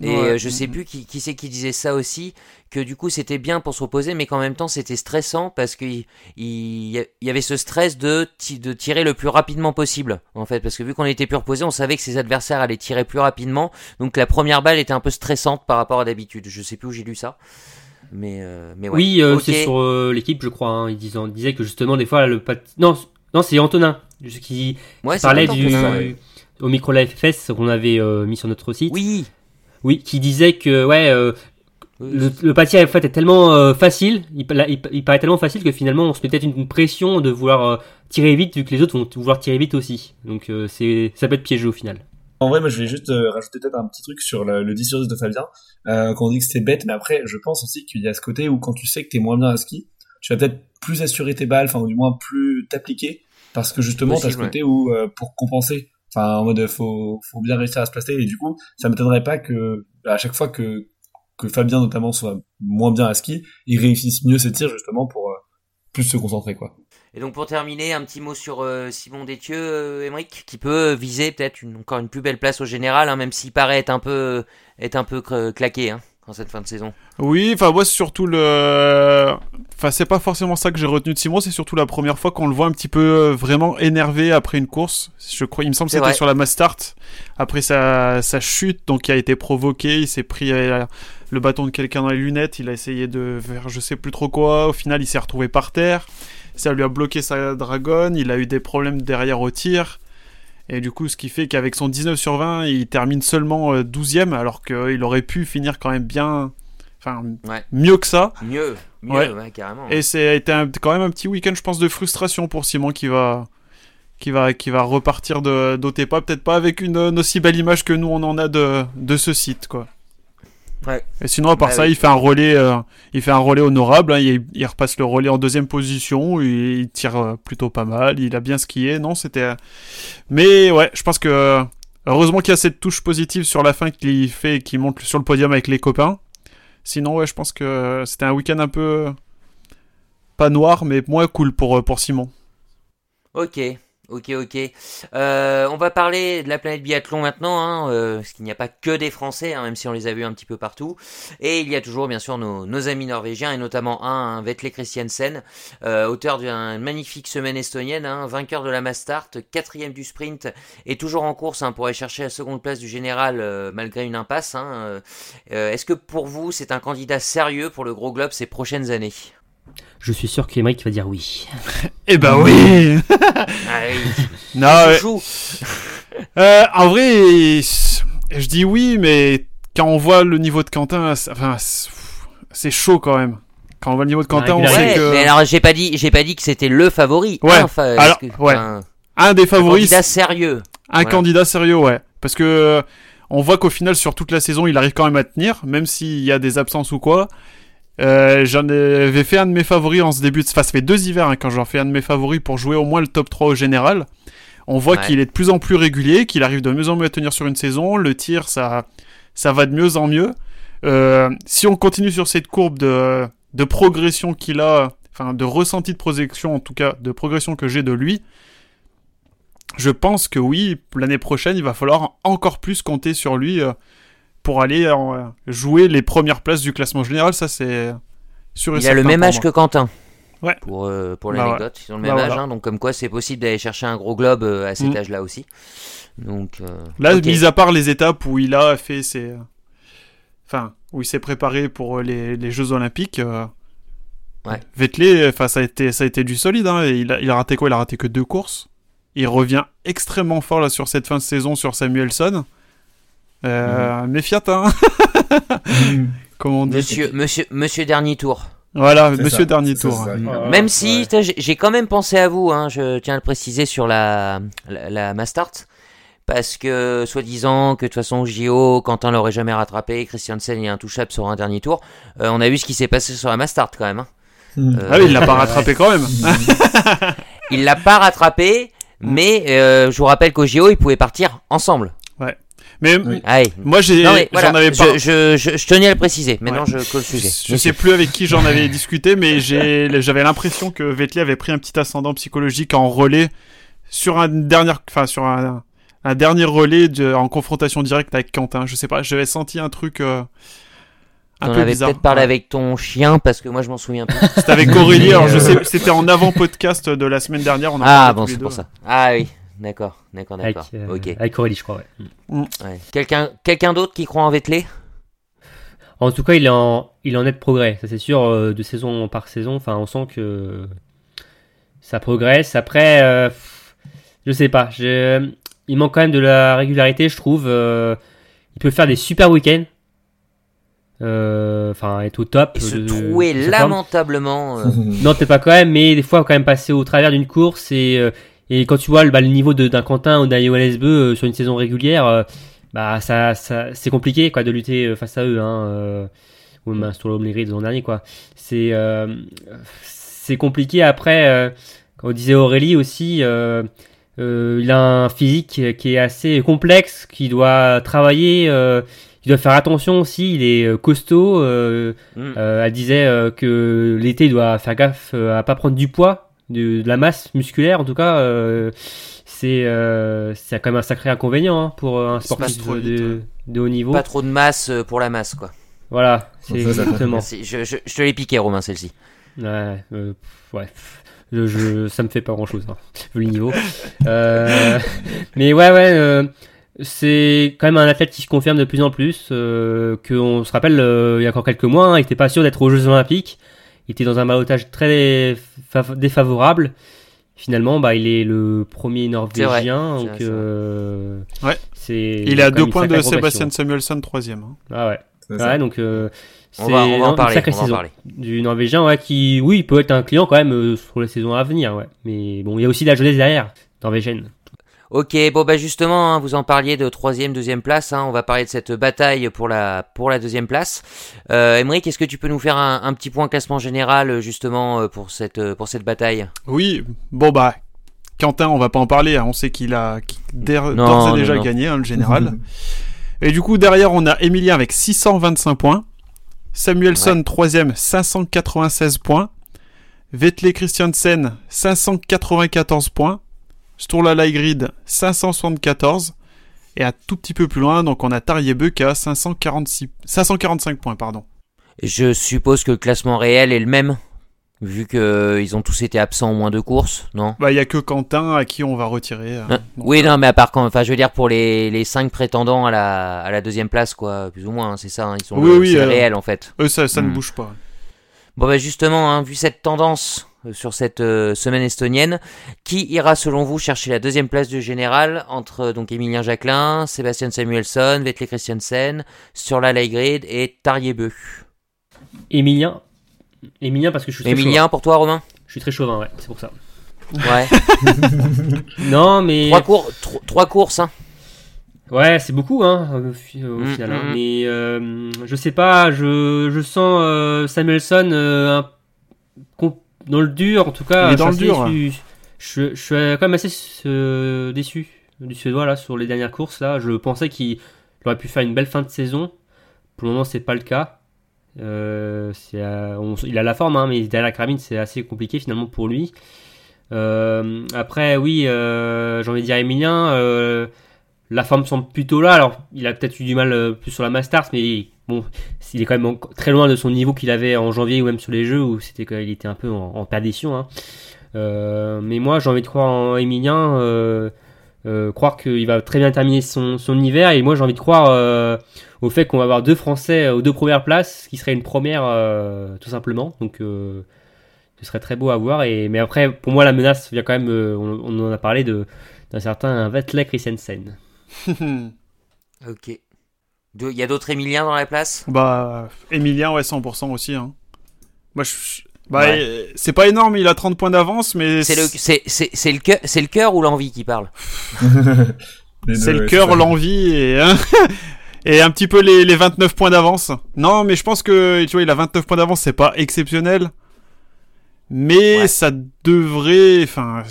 Et euh, je sais plus qui, qui c'est qui disait ça aussi, que du coup c'était bien pour se reposer, mais qu'en même temps c'était stressant parce qu'il il, y avait ce stress de, de tirer le plus rapidement possible, en fait, parce que vu qu'on était plus reposé, on savait que ses adversaires allaient tirer plus rapidement, donc la première balle était un peu stressante par rapport à d'habitude. Je sais plus où j'ai lu ça. Mais, euh, mais ouais. Oui, euh, c'est sur l'équipe, je crois. Hein. Ils, disaient, que justement, des fois, le Non, non c'est Antonin qui, parlait du, au micro live fest qu'on avait mis sur notre site. Oui. Oui, qui disait que ouais, euh, le, le en fait est tellement euh, facile, il, il, paraît tellement facile que finalement on se met peut-être une, pression de vouloir euh, tirer vite vu que les autres vont vouloir tirer vite aussi. Donc c'est ça peut être piégeux au final. En vrai, moi je vais juste rajouter peut-être un petit truc sur le, le 10 sur 10 de Fabien, euh, quand on dit que c'était bête, mais après je pense aussi qu'il y a ce côté où quand tu sais que t'es moins bien à ski, tu vas peut-être plus assurer tes balles, enfin ou du moins plus t'appliquer, parce que justement t'as ce côté où pour compenser Enfin, en mode, faut, faut bien réussir à se placer. Et du coup, ça m'étonnerait pas que, à chaque fois que, que Fabien, notamment, soit moins bien à ski, il réussisse mieux ses tirs, justement, pour euh, plus se concentrer, quoi. Et donc, pour terminer, un petit mot sur euh, Simon Détieux, euh, qui peut viser peut-être encore une plus belle place au général, hein, même s'il paraît être un peu, être un peu claqué, hein en cette fin de saison. Oui, enfin moi c'est surtout le, enfin c'est pas forcément ça que j'ai retenu de Simon, c'est surtout la première fois qu'on le voit un petit peu euh, vraiment énervé après une course. Je crois, il me semble que c'était sur la Mastart après sa, sa chute, donc qui a été provoquée, il s'est pris euh, le bâton de quelqu'un dans les lunettes, il a essayé de faire je sais plus trop quoi, au final il s'est retrouvé par terre, ça lui a bloqué sa dragonne, il a eu des problèmes derrière au tir. Et du coup, ce qui fait qu'avec son 19 sur 20, il termine seulement 12ème, alors qu'il aurait pu finir quand même bien. Enfin, Ouais. mieux que ça. Mieux, mieux, Ouais. ouais, carrément. Et c'est quand même un petit week-end, je pense, de frustration pour Simon qui va, qui va, qui va repartir de d'Otepa. Peut-être pas avec une, une aussi belle image que nous on en a de, de ce site, quoi. Ouais. Et sinon, à part Bah ça, oui. il fait un relais, euh, il fait un relais honorable. hein. il, il repasse le relais en deuxième position. Il, il tire euh, plutôt pas mal. Il a bien skié. Non, c'était. euh, Mais ouais, je pense que heureusement qu'il y a cette touche positive sur la fin qui fait, qui monte sur le podium avec les copains. Sinon, ouais, je pense que c'était un week-end un peu pas noir, mais moins cool pour pour Simon. Ok, ok, ok. Euh, on va parler de la planète biathlon maintenant, hein, euh, parce qu'il n'y a pas que des Français, hein, même si on les a vus un petit peu partout. Et il y a toujours, bien sûr, nos, amis norvégiens, et notamment un, Vetle Christiansen, euh, auteur d'une magnifique semaine estonienne, hein, vainqueur de la Mastart, quatrième du sprint, et toujours en course hein, pour aller chercher la seconde place du général, malgré une impasse. hein, Est-ce que pour vous, c'est un candidat sérieux pour le gros globe ces prochaines années? Je suis sûr qu'Emeric va dire oui. Eh ben oui. ah, oui, non, ouais. chouchou. Euh, en vrai, je dis oui, mais quand on voit le niveau de Quentin, c'est- enfin, c'est chaud quand même. Quand on voit le niveau de Quentin, on sait que mais alors j'ai pas dit, j'ai pas dit que c'était le favori. Ouais, Un fa- alors, que- ouais. un, un des un favoris, candidat sérieux. un voilà. candidat sérieux, ouais. Parce que euh, on voit qu'au final, sur toute la saison, il arrive quand même à tenir, même s'il y a des absences ou quoi. Euh, J'en avais fait un de mes favoris en ce début de... Enfin, ça fait deux hivers hein, quand j'en fais un de mes favoris pour jouer au moins le top 3 au général. On voit Ouais. qu'il est de plus en plus régulier, qu'il arrive de mieux en mieux à tenir sur une saison. Le tir, ça, ça va de mieux en mieux. Euh, si on continue sur cette courbe de, de progression qu'il a, enfin de ressenti de progression en tout cas, de progression que j'ai de lui, je pense que oui, l'année prochaine, il va falloir encore plus compter sur lui euh, pour aller euh, jouer les premières places du classement général. Ça, c'est sûr et Il a le même moi. que Quentin. Ouais. Pour, euh, pour Bah l'anecdote, ils ont le Bah même âge, voilà. hein, donc comme quoi c'est possible d'aller chercher un gros globe euh, à cet Mm. âge-là aussi. Donc, euh, Là, ok. mis à part les étapes où il a fait ses. Enfin, où il s'est préparé pour les, les Jeux Olympiques. Ouais. Vettel, enfin, ça a été, ça a été du solide. Hein, il, a, il a raté quoi? Il a raté que deux courses. Il revient extrêmement fort là sur cette fin de saison sur Samuelson. Euh, Méfiat, hein Comme on dit. Monsieur, monsieur, monsieur dernier tour. Voilà, monsieur ça, dernier ça, tour. ça. Même si ouais. j'ai quand même pensé à vous, hein, je tiens à le préciser sur la, la, la Mastart. Parce que, soi-disant, que de toute façon, JO, Quentin l'aurait jamais rattrapé, Christiansen est intouchable sur un dernier tour. Euh, on a vu ce qui s'est passé sur la Mastart quand même. hein. Mm. Euh, Ah oui, il l'a pas rattrapé quand même. Il l'a pas rattrapé, mais euh, je vous rappelle qu'au JO, ils pouvaient partir ensemble. Mais Oui. Moi, j'ai, voilà, j'en avais je, pas. je, je, je tenais à le préciser. Maintenant, Ouais. je colle le sujet. Je sais plus avec qui j'en avais discuté, mais j'ai, j'avais l'impression que Vettel avait pris un petit ascendant psychologique en relais sur un dernier, enfin sur un, un dernier relais de, en confrontation directe avec Quentin. Je sais pas, j'avais senti un truc euh, un On peu avait peut-être parlé Ouais. avec ton chien parce que moi je m'en souviens plus. C'était avec Aurélie. alors je Euh, sais, c'était en avant podcast de la semaine dernière. On ah bon, c'est pour ça. Ah oui, d'accord, d'accord, Avec, d'accord. euh, Ok. avec Aurélie, je crois. ouais. Ouais. Quelqu'un, quelqu'un d'autre qui croit en Vettelé En tout cas, il est en, il est en net progrès, ça c'est sûr, euh, de saison par saison. Enfin, on sent que ça progresse. Après, euh, pff, je sais pas. je- Il manque quand même de la régularité, je trouve. euh, il peut faire des super week-ends. Euh, Enfin, être au top. Et se de- trouer de lamentablement. euh, Non, peut-être pas quand même, mais des fois, quand même passer au travers d'une course et, euh, et quand tu vois le, bah, le niveau d'un Quentin ou d'un Beu euh, sur une saison régulière, euh, bah ça, ça c'est compliqué quoi de lutter euh, face à eux. Hein, euh, ou même sur de l'an dernier quoi. C'est euh, c'est compliqué. Après, euh, comme disait Aurélie aussi, euh, il a un physique qui est assez complexe, qui doit travailler. Euh, il doit faire attention aussi, il est costaud. Euh, elle disait que l'été, il doit faire gaffe à pas prendre du poids, de, de la masse musculaire en tout cas. euh, c'est euh, c'est quand même un sacré inconvénient hein, pour un sportif de, vite, ouais. de haut niveau. Pas trop de masse euh, pour la masse, quoi. Voilà, c'est exactement. Je, je, je te l'ai piqué, Romain, celle-ci. Ouais, euh, ouais. Je, je- ça me fait pas grand chose, hein, vu le niveau. Euh, mais ouais, ouais, euh, c'est quand même un athlète qui se confirme de plus en plus. Euh, qu'on se rappelle, euh, il y a encore quelques mois, hein, il était pas sûr d'être aux Jeux Olympiques. Il était dans un balotage très fa- défavorable. finalement, bah, il est le premier norvégien. C'est Donc, c'est euh, Ouais. c'est Il est à deux points de. Sébastien Samuelsson, troisième. hein. Ah ouais. C'est. Ouais, donc euh, On va, on va en une parler. sacrée On va en saison parler. du Norvégien, ouais, qui, oui, il peut être un client quand même euh, sur les saisons à venir, ouais. Mais bon, il y a aussi la jeunesse derrière, norvégienne. Ok, bon bah justement, hein, vous en parliez de troisième, deuxième place. hein, on va parler de cette bataille pour la pour la deuxième place. Euh, Emmerich, est-ce que tu peux nous faire un, un petit point classement général euh, justement euh, pour cette euh, pour cette bataille? Oui, bon bah, Quentin, on va pas en parler, hein, on sait qu'il a d'ores et déjà non. gagné, hein, le général. et du coup, derrière, on a Emilien avec 625 points, Samuelson, troisième, 596 points, Vetle Christiansen, 594 points, Sturla Laigrid, 574, et un tout petit peu plus loin, donc on a Tariebeu qui a 546, 545 points, pardon. Je suppose que le classement réel est le même, vu que euh, ont tous été absents au moins deux courses, non? Bah, il y a que Quentin à qui on va retirer. euh, Hein? Oui, non, mais à part quand, enfin, je veux dire pour les, les cinq prétendants à la à la deuxième place, quoi, plus ou moins, hein, c'est ça. hein, ils sont Oui, le- oui, euh, réel en fait. Eux, ça, ça ne Hmm. bouge pas. Bon bah justement, hein, vu cette tendance sur cette euh, semaine estonienne, qui ira selon vous chercher la deuxième place du général entre euh, donc Emilien Jacquelin, Sébastien Samuelsson, Vetle Christiansen, Sturla Leigrid et Tarjei Emilien. Emilien, parce que je suis très chauvin. Emilien pour toi Romain? Je suis très chauvin, ouais, c'est pour ça. Ouais. Non, mais. trois, cours, tro- trois courses. Hein. Ouais, c'est beaucoup, hein, au, Mm, final. hein. mm. Mais euh, je sais pas, je, je sens euh, Samuelson euh, un- dans le dur, en tout cas. Il est dans je suis le dur, déçu. Je, je suis quand même assez euh, déçu du Suédois là sur les dernières courses. Là, je pensais qu'il aurait pu faire une belle fin de saison. Pour le moment, c'est pas le cas. Euh, on- il a la forme, hein, mais derrière la carabine, c'est assez compliqué finalement pour lui. Euh, après, oui, j'ai envie de dire Emilien. la forme semble plutôt là. Alors, il a peut-être eu du mal plus sur la Masters, mais il est quand même très loin de son niveau qu'il avait en janvier ou même sur les jeux où c'était il était un peu en, perdition. hein. Euh, mais moi, j'ai envie de croire en Emilien, euh, euh, croire qu'il va très bien terminer son, son hiver. Et moi, j'ai envie de croire au fait qu'on va avoir deux Français aux deux premières places, ce qui serait une première tout simplement. Donc, ce serait très beau à voir. Et mais après, pour moi, la menace vient quand même. on, en a parlé d'un certain Vetle Christensen. Ok. Il y a d'autres Emiliens dans la place? Bah, Emilien, ouais, 100% aussi. Hein. Moi, je... bah, Ouais. euh, c'est pas énorme, il a 30 points d'avance, mais C'est le c'est c'est c'est le cœur c'est le cœur ou l'envie qui parle? C'est le cœur, l'envie et, hein, et un petit peu les, les 29 points d'avance. Non, mais je pense que, tu vois, il a 29 points d'avance, c'est pas exceptionnel. Mais Ouais. ça devrait, enfin,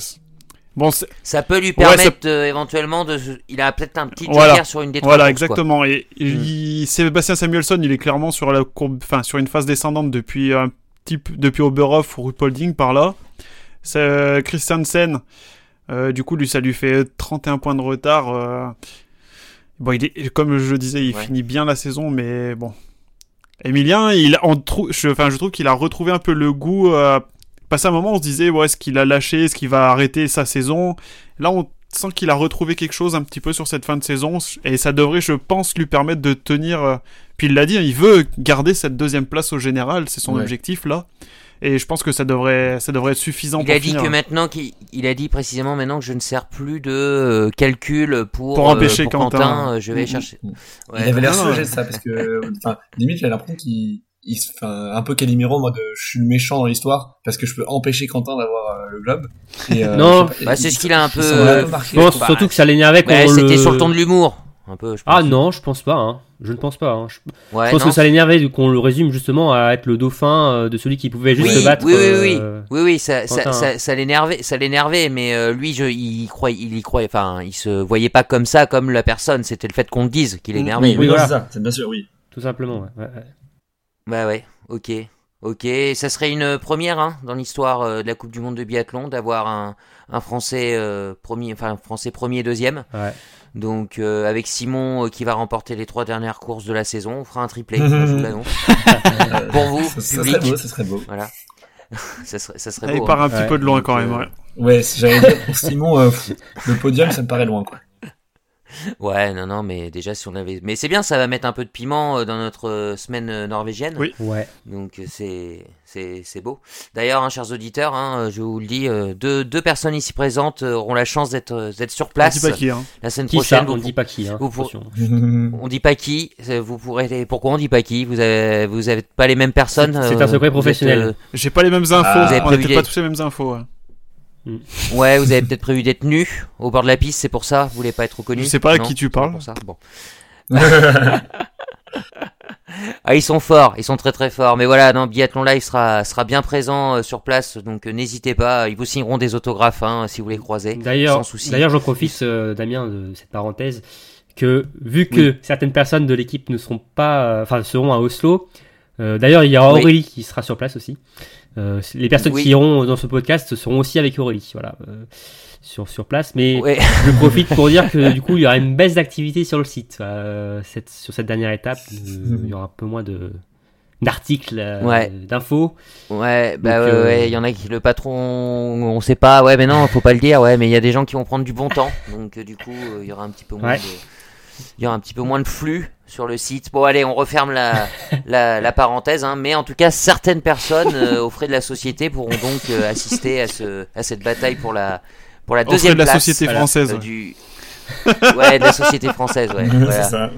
bon, Ça peut lui Ouais, permettre euh, éventuellement de. Il a peut-être un petit Voilà. joker sur une des trois Voilà, quoi. exactement. Et il- Sébastien Samuelson, il est clairement sur la courbe, enfin sur une phase descendante depuis un petit, peu- depuis Oberhof ou Ruhpolding par là. Euh, Christiansen. euh, du coup, lui, ça lui fait 31 points de retard. euh. Bon, il est, comme je le disais, il Ouais. finit bien la saison, mais bon. Emilien, il, on trou- je, enfin, je trouve qu'il a retrouvé un peu le goût. Euh, passé un moment, on se disait, ouais, est-ce qu'il a lâché, est-ce qu'il va arrêter sa saison? Là, on sent qu'il a retrouvé quelque chose un petit peu sur cette fin de saison et ça devrait, je pense, lui permettre de tenir. euh, Puis il l'a dit, hein, il veut garder cette deuxième place au général, c'est son Ouais. objectif là. Et je pense que ça devrait, ça devrait être suffisant Il pour a dit finir. que maintenant qu'il il a dit précisément maintenant que je ne sers plus de euh, calcul pour Pour empêcher euh, pour Quentin. euh, je vais Mm, chercher. mm. Ouais. il avait l'air de ça parce que, limite, j'ai l'impression qu'il, il se fait un peu Calimero en mode euh, je suis le méchant dans l'histoire parce que je peux empêcher Quentin d'avoir euh, le globe. Et, euh, Non, pas, bah, c'est ce qu'il a un peu, euh, marqué, Je pense quoi. surtout que ça l'énervait quand c'était le... sur le ton de l'humour un peu. Je pense. Ah non, je pense pas. Hein. Je ne pense pas. Hein. Je, Ouais, je pense non. que ça l'énervait qu'on le résume justement à être le dauphin de celui qui pouvait juste oui, se battre. oui, oui, oui, euh, oui, oui, ça, ça, Quentin, ça, ça l'énervait, ça l'énervait, mais euh, lui, je, il croyait, il y croyait, enfin, il se voyait pas comme ça, comme la personne. C'était le fait qu'on le dise qui l'énervait. Oui, oui, Oui, non, voilà. c'est ça, c'est bien sûr, oui. Tout simplement. Ouais. Ouais, ouais. Bah ouais, ok, ok. Ça serait une première hein, dans l'histoire euh, de la Coupe du Monde de biathlon d'avoir un, un Français euh, premier, enfin un Français premier et deuxième. Ouais. Donc euh, avec Simon euh, qui va remporter les trois dernières courses de la saison, on fera un triplé. Euh, Pour vous, ça, ça public. serait beau, ça serait beau. Voilà. ça serait, ça serait Ah, il part hein. un petit Ouais. peu de loin quand même. euh, ouais. Ouais, si j'allais dire pour Simon, euh, le podium, ça me paraît loin, quoi. Ouais, non, non, mais déjà si on avait, mais c'est bien, ça va mettre un peu de piment euh, dans notre euh, semaine euh, norvégienne. Oui. Ouais. Donc c'est c'est c'est beau. D'ailleurs, hein, chers auditeurs, hein, je vous le dis, deux deux personnes ici présentes auront la chance d'être d'être sur On place dit pas qui, hein. la semaine Qui prochaine. ça vous On ne dit pas qui. Hein. vous pour-. On dit pas qui. c'est- Vous pourrez. Pourquoi on dit pas qui? Vous avez vous avez pas les mêmes personnes. C'est- un secret professionnel. euh, J'ai pas les mêmes infos, Ah, vous avez on n'était pas tous les mêmes infos. ouais. Ouais, vous avez peut-être prévu d'être nus au bord de la piste, c'est pour ça. Vous voulez pas être reconnu Je sais pas à Non, qui tu parles. pour ça Bon. Ah, ils sont forts, ils sont très très forts. Mais voilà, non, Biathlon Live sera sera bien présent euh, sur place, donc euh, n'hésitez pas. Ils vous signeront des autographes hein, si vous les croisez. D'ailleurs, sans souci. d'ailleurs, j'en profite, euh, Damien, de cette parenthèse, que vu que certaines personnes de l'équipe ne seront pas, euh, enfin, seront à Oslo. euh, d'ailleurs, il y aura Oui. Aurélie qui sera sur place aussi. Euh, les personnes Oui. qui iront dans ce podcast seront aussi avec Aurélie, voilà, euh, sur sur place. Mais Ouais. je profite pour dire que du coup, il y aura une baisse d'activité sur le site euh, cette, sur cette dernière étape. euh, il y aura un peu moins de d'articles, euh, Ouais. d'infos. Ouais, bah Donc, ouais, euh, ouais, il y en a qui le patron, on sait pas, ouais, mais non, faut pas le dire, ouais, mais il y a des gens qui vont prendre du bon temps, donc euh, du coup, euh, il y aura un petit peu moins Ouais. de, il y aura un petit peu moins de flux sur le site. Bon, allez, on referme la, la, la parenthèse, hein, mais en tout cas, certaines personnes euh, aux frais de la société pourront donc euh, assister à ce, à cette bataille pour la, pour la Au frais deuxième de la place. société Voilà. française. euh, du, ouais, de la société française, ouais. voilà. C'est ça.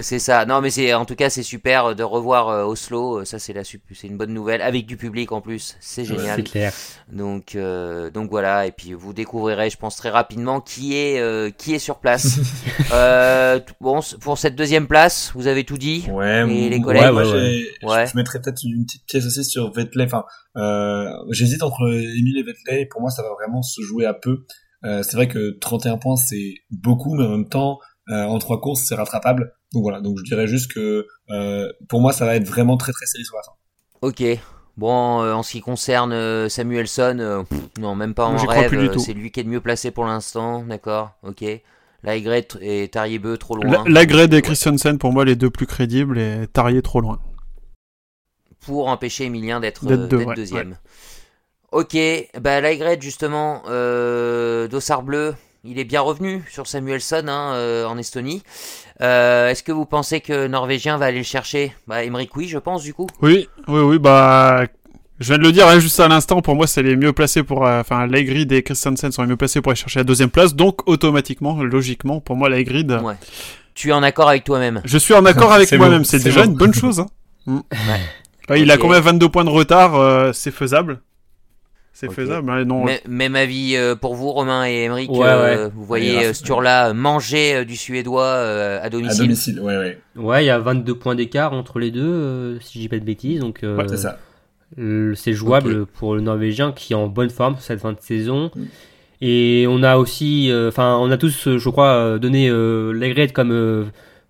C'est ça. Non, mais c'est en tout cas c'est super de revoir euh, Oslo. Euh, Ça c'est la c'est une bonne nouvelle avec du public en plus. C'est génial. C'est clair. Donc donc donc voilà. Et puis vous découvrirez, je pense très rapidement qui est euh, qui est sur place. euh, bon pour cette deuxième place, vous avez tout dit? Ouais, Et les collègues? Ouais, ouais, ouais. je mettrais peut-être une petite pièce aussi sur Vettel. Enfin, euh, j'hésite entre Emile et Vettel. Pour moi, ça va vraiment se jouer à peu. Euh, c'est vrai que 31 points, c'est beaucoup, mais en même temps, euh, en trois courses, c'est rattrapable. Donc voilà. Donc je dirais juste que euh, pour moi, ça va être vraiment très très serré sur la fin. Ok. Bon, euh, en ce qui concerne euh, Samuelson, euh, pff, non, même pas en rêve. plus du tout. C'est lui qui est le mieux placé pour l'instant, d'accord. Ok. Laigret et Tariebeu trop loin. Lagrède et Christiansen, pour moi, les deux plus crédibles, et Tarier trop loin. pour empêcher Emilien d'être deux, ouais, deuxième. Ok, bah Laigret justement, euh, Dossard bleu, il est bien revenu sur Samuelson hein, euh, en Estonie. Euh, Est-ce que vous pensez que Norvégien va aller le chercher? Bah Emmerich oui, je pense du coup. Oui, oui, oui, bah. Je viens de le dire hein, juste à l'instant, pour moi, c'est les mieux placés pour. euh, Enfin, Laigrid et Christiansen sont les mieux placés pour aller chercher la deuxième place, donc automatiquement, logiquement, pour moi, Laigrid. Ouais. Tu es en accord avec toi-même? Je suis en accord avec moi-même, c'est déjà bon. une bonne chose. Hein. Mm. Ouais, Il a combien? 22 points de retard, euh, c'est faisable. C'est faisable, hein, non. Mais- Même avis euh, pour vous, Romain et Emmerich. Ouais, euh, ouais. Vous voyez euh, Sturla manger euh, du Suédois euh, à À domicile. domicile, ouais, ouais. Ouais, il y a 22 points d'écart entre les deux, euh, si je dis pas de bêtises. Donc, euh, Ouais, C'est ça. C'est jouable pour le Norvégien qui est en bonne forme sur cette fin de saison. Et on a aussi, euh, enfin, on a tous, je crois, donné euh, Legret comme euh,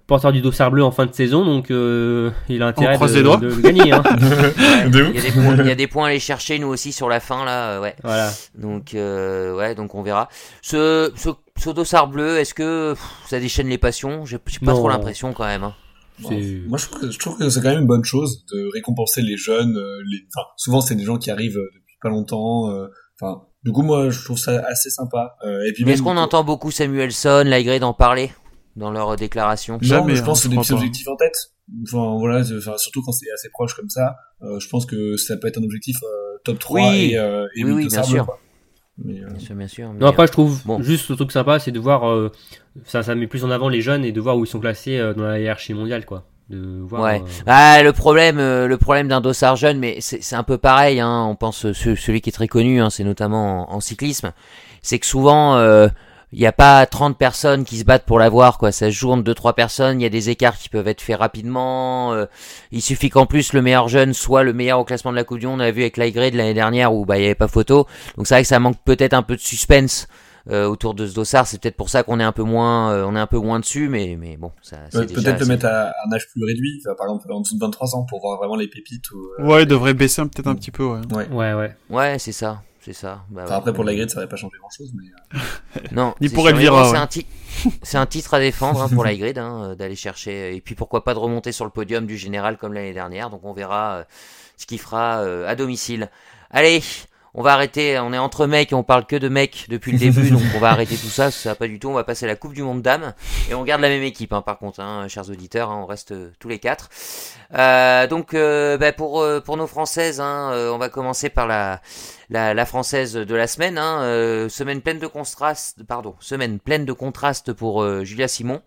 porteur du dossard bleu en fin de saison, donc euh, il a intérêt de, de gagner. hein. De Il y, a des points, il y a des points à aller chercher nous aussi sur la fin là, euh, ouais. voilà. Donc euh, ouais, donc on verra. Ce, ce, ce dossard bleu, est-ce que pff, ça déchaîne les passions? J'ai pas Non. trop l'impression quand même. hein. Moi, je trouve, que, je trouve que c'est quand même une bonne chose de récompenser les jeunes. euh, les... Enfin, souvent, c'est des gens qui arrivent euh, depuis pas longtemps. euh, Enfin, du coup, moi, je trouve ça assez sympa. Euh, et puis est-ce qu'on entend beaucoup Samuelson, Laigret en parler? Dans leurs déclarations Non, mais je hein, pense que c'est des petits objectifs en tête. Enfin, voilà, enfin, surtout quand c'est assez proche comme ça, euh, je pense que ça peut être un objectif euh, top 3 Oui. et, euh, et Oui, oui, bien sûr. Mais, euh, Bien sûr, bien sûr. mais, Non, après, je trouve Bon. juste le truc sympa, c'est de voir, euh, ça, ça met plus en avant les jeunes et de voir où ils sont classés euh, dans la hiérarchie mondiale, quoi. De voir. Ouais. euh, Ah, le problème, euh, le problème d'un dossard jeune, mais c'est c'est un peu pareil. Hein, on pense ce- celui qui est très connu, hein, c'est notamment en, en cyclisme. C'est que souvent, euh, il n'y a pas 30 personnes qui se battent pour l'avoir, quoi. Ça se joue entre deux trois personnes. Il y a des écarts qui peuvent être faits rapidement. euh, il suffit qu'en plus le meilleur jeune soit le meilleur au classement de la Coupe du Monde. On a vu avec Laigret de l'année dernière où bah il y avait pas photo. Donc c'est vrai que ça manque peut-être un peu de suspense. euh, autour de ce dossard, c'est peut-être pour ça qu'on est un peu moins, euh, on est un peu moins dessus, mais mais bon, ça. Peut-être le mettre à un âge plus réduit, enfin, par exemple en dessous de 23 ans, pour voir vraiment les pépites. Ou, euh, Ouais, il devrait baisser un- peut-être un petit peu, ouais. ouais. Ouais, ouais. Ouais, c'est ça, c'est ça. Bah, Enfin, ouais. après, pour la grille, ça n'aurait pas changé grand-chose, mais... euh, Non, Ni c'est pour Elvira, C'est un, ti- c'est un titre à défendre hein, pour la grid, hein, euh, d'aller chercher. Et puis pourquoi pas de remonter sur le podium du général comme l'année dernière. Donc on verra euh, ce qu'il fera euh, à domicile. Allez, on va arrêter, on est entre mecs et on parle que de mecs depuis le début, donc on va arrêter tout ça, ça va pas du tout, on va passer à la Coupe du Monde dames, et on garde la même équipe, hein, par contre, hein, chers auditeurs, hein, on reste tous les quatre. Euh, donc, euh, bah, pour, euh, pour nos françaises, hein, euh, on va commencer par la, la, la française de la semaine, hein, euh, semaine pleine de contraste, pardon, semaine pleine de contraste pour euh, Julia Simon.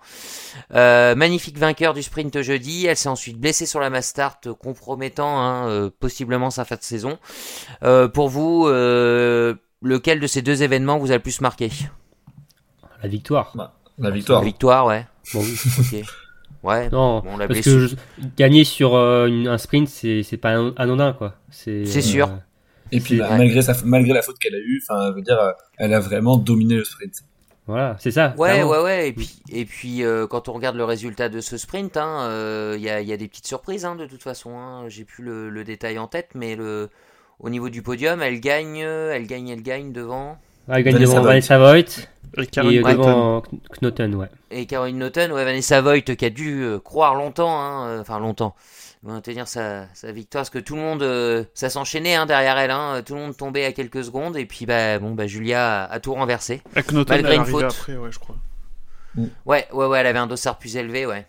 Euh, magnifique vainqueur du sprint jeudi, elle s'est ensuite blessée sur la Mastart, compromettant hein, euh, possiblement sa fin de saison. Euh, pour vous, euh, lequel de ces deux événements vous a le plus marqué? La victoire. La victoire. La victoire, ouais. Bon, oui. Ok. Ouais. Non, Bon, la parce blessure. que je- gagner sur euh, une- un sprint, c'est c'est pas an- anodin, quoi. C'est C'est euh, sûr. Et puis, bah, malgré, sa, malgré la faute qu'elle a eue, enfin, je veux dire, euh, elle a vraiment dominé le sprint. Voilà, c'est ça. Ouais, clairement. ouais, ouais. Et puis, et puis euh, quand on regarde le résultat de ce sprint, il hein, euh, y, a, y a des petites surprises hein, de toute façon. Hein. J'ai plus le, le détail en tête, mais le, au niveau du podium, elle gagne, elle gagne, elle gagne devant. Ah, elle gagne Vanessa devant. Vanessa Voigt Et et Caroline euh, Cotton. devant Kn- Knoten, ouais. Et Caroline Naughton, ouais, Vanessa Voigt qui a dû euh, croire longtemps, hein, euh, enfin longtemps, on tenir sa, sa victoire, parce que tout le monde, euh, ça s'enchaînait hein, derrière elle, hein, tout le monde tombait à quelques secondes, et puis bah, bon, bah, Julia a, a tout renversé. Avec Knoten, Malgré elle une faute. après, ouais, je crois. Ouais, ouais, ouais, elle avait un dossard plus élevé, ouais,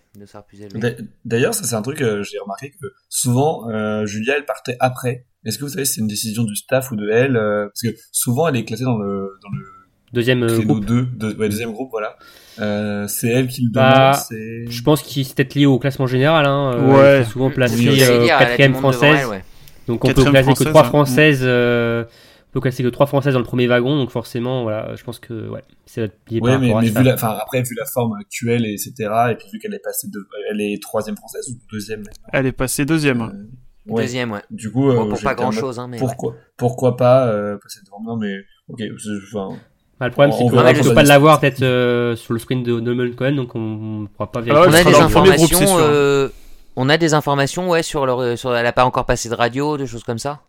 D'ailleurs, ça c'est un truc que j'ai remarqué que souvent euh, Julia elle partait après. Est-ce que vous savez si c'est une décision du staff ou de elle euh, Parce que souvent elle est classée dans le dans le Deuxième euh, groupe. 2, de, ouais, deuxième groupe, voilà. Euh, c'est elle qui le Bah, demande. Je pense qu'il c'est peut-être lié au classement général. Hein. euh, Ouais. souvent euh, du quatrième française. elle, ouais. Donc on peut classer que trois hein. françaises. euh, on peut classer que trois françaises dans le premier wagon. Donc forcément, voilà, je pense que ouais, c'est lié Ouais, par mais, à vu la, enfin après vu la forme actuelle et etc. Et puis vu qu'elle est passée de, elle est troisième française ou deuxième. Elle est passée deuxième. Ouais. Deuxième, ouais. Du coup, euh, Bon, pour pas grand chose, hein, mais. ouais. Pourquoi, pourquoi pas euh, passer devant moi Mais ok, enfin, Bah, le problème, On- c'est on qu'on ne peut la pas l'avoir peut-être euh, sur le sprint de Norman Cohen, donc on ne pourra pas Ah vérifier. ouais, on a des groupe, informations. euh, on a des informations, ouais, sur leur, sur, elle a pas encore passé de radio, des choses comme ça.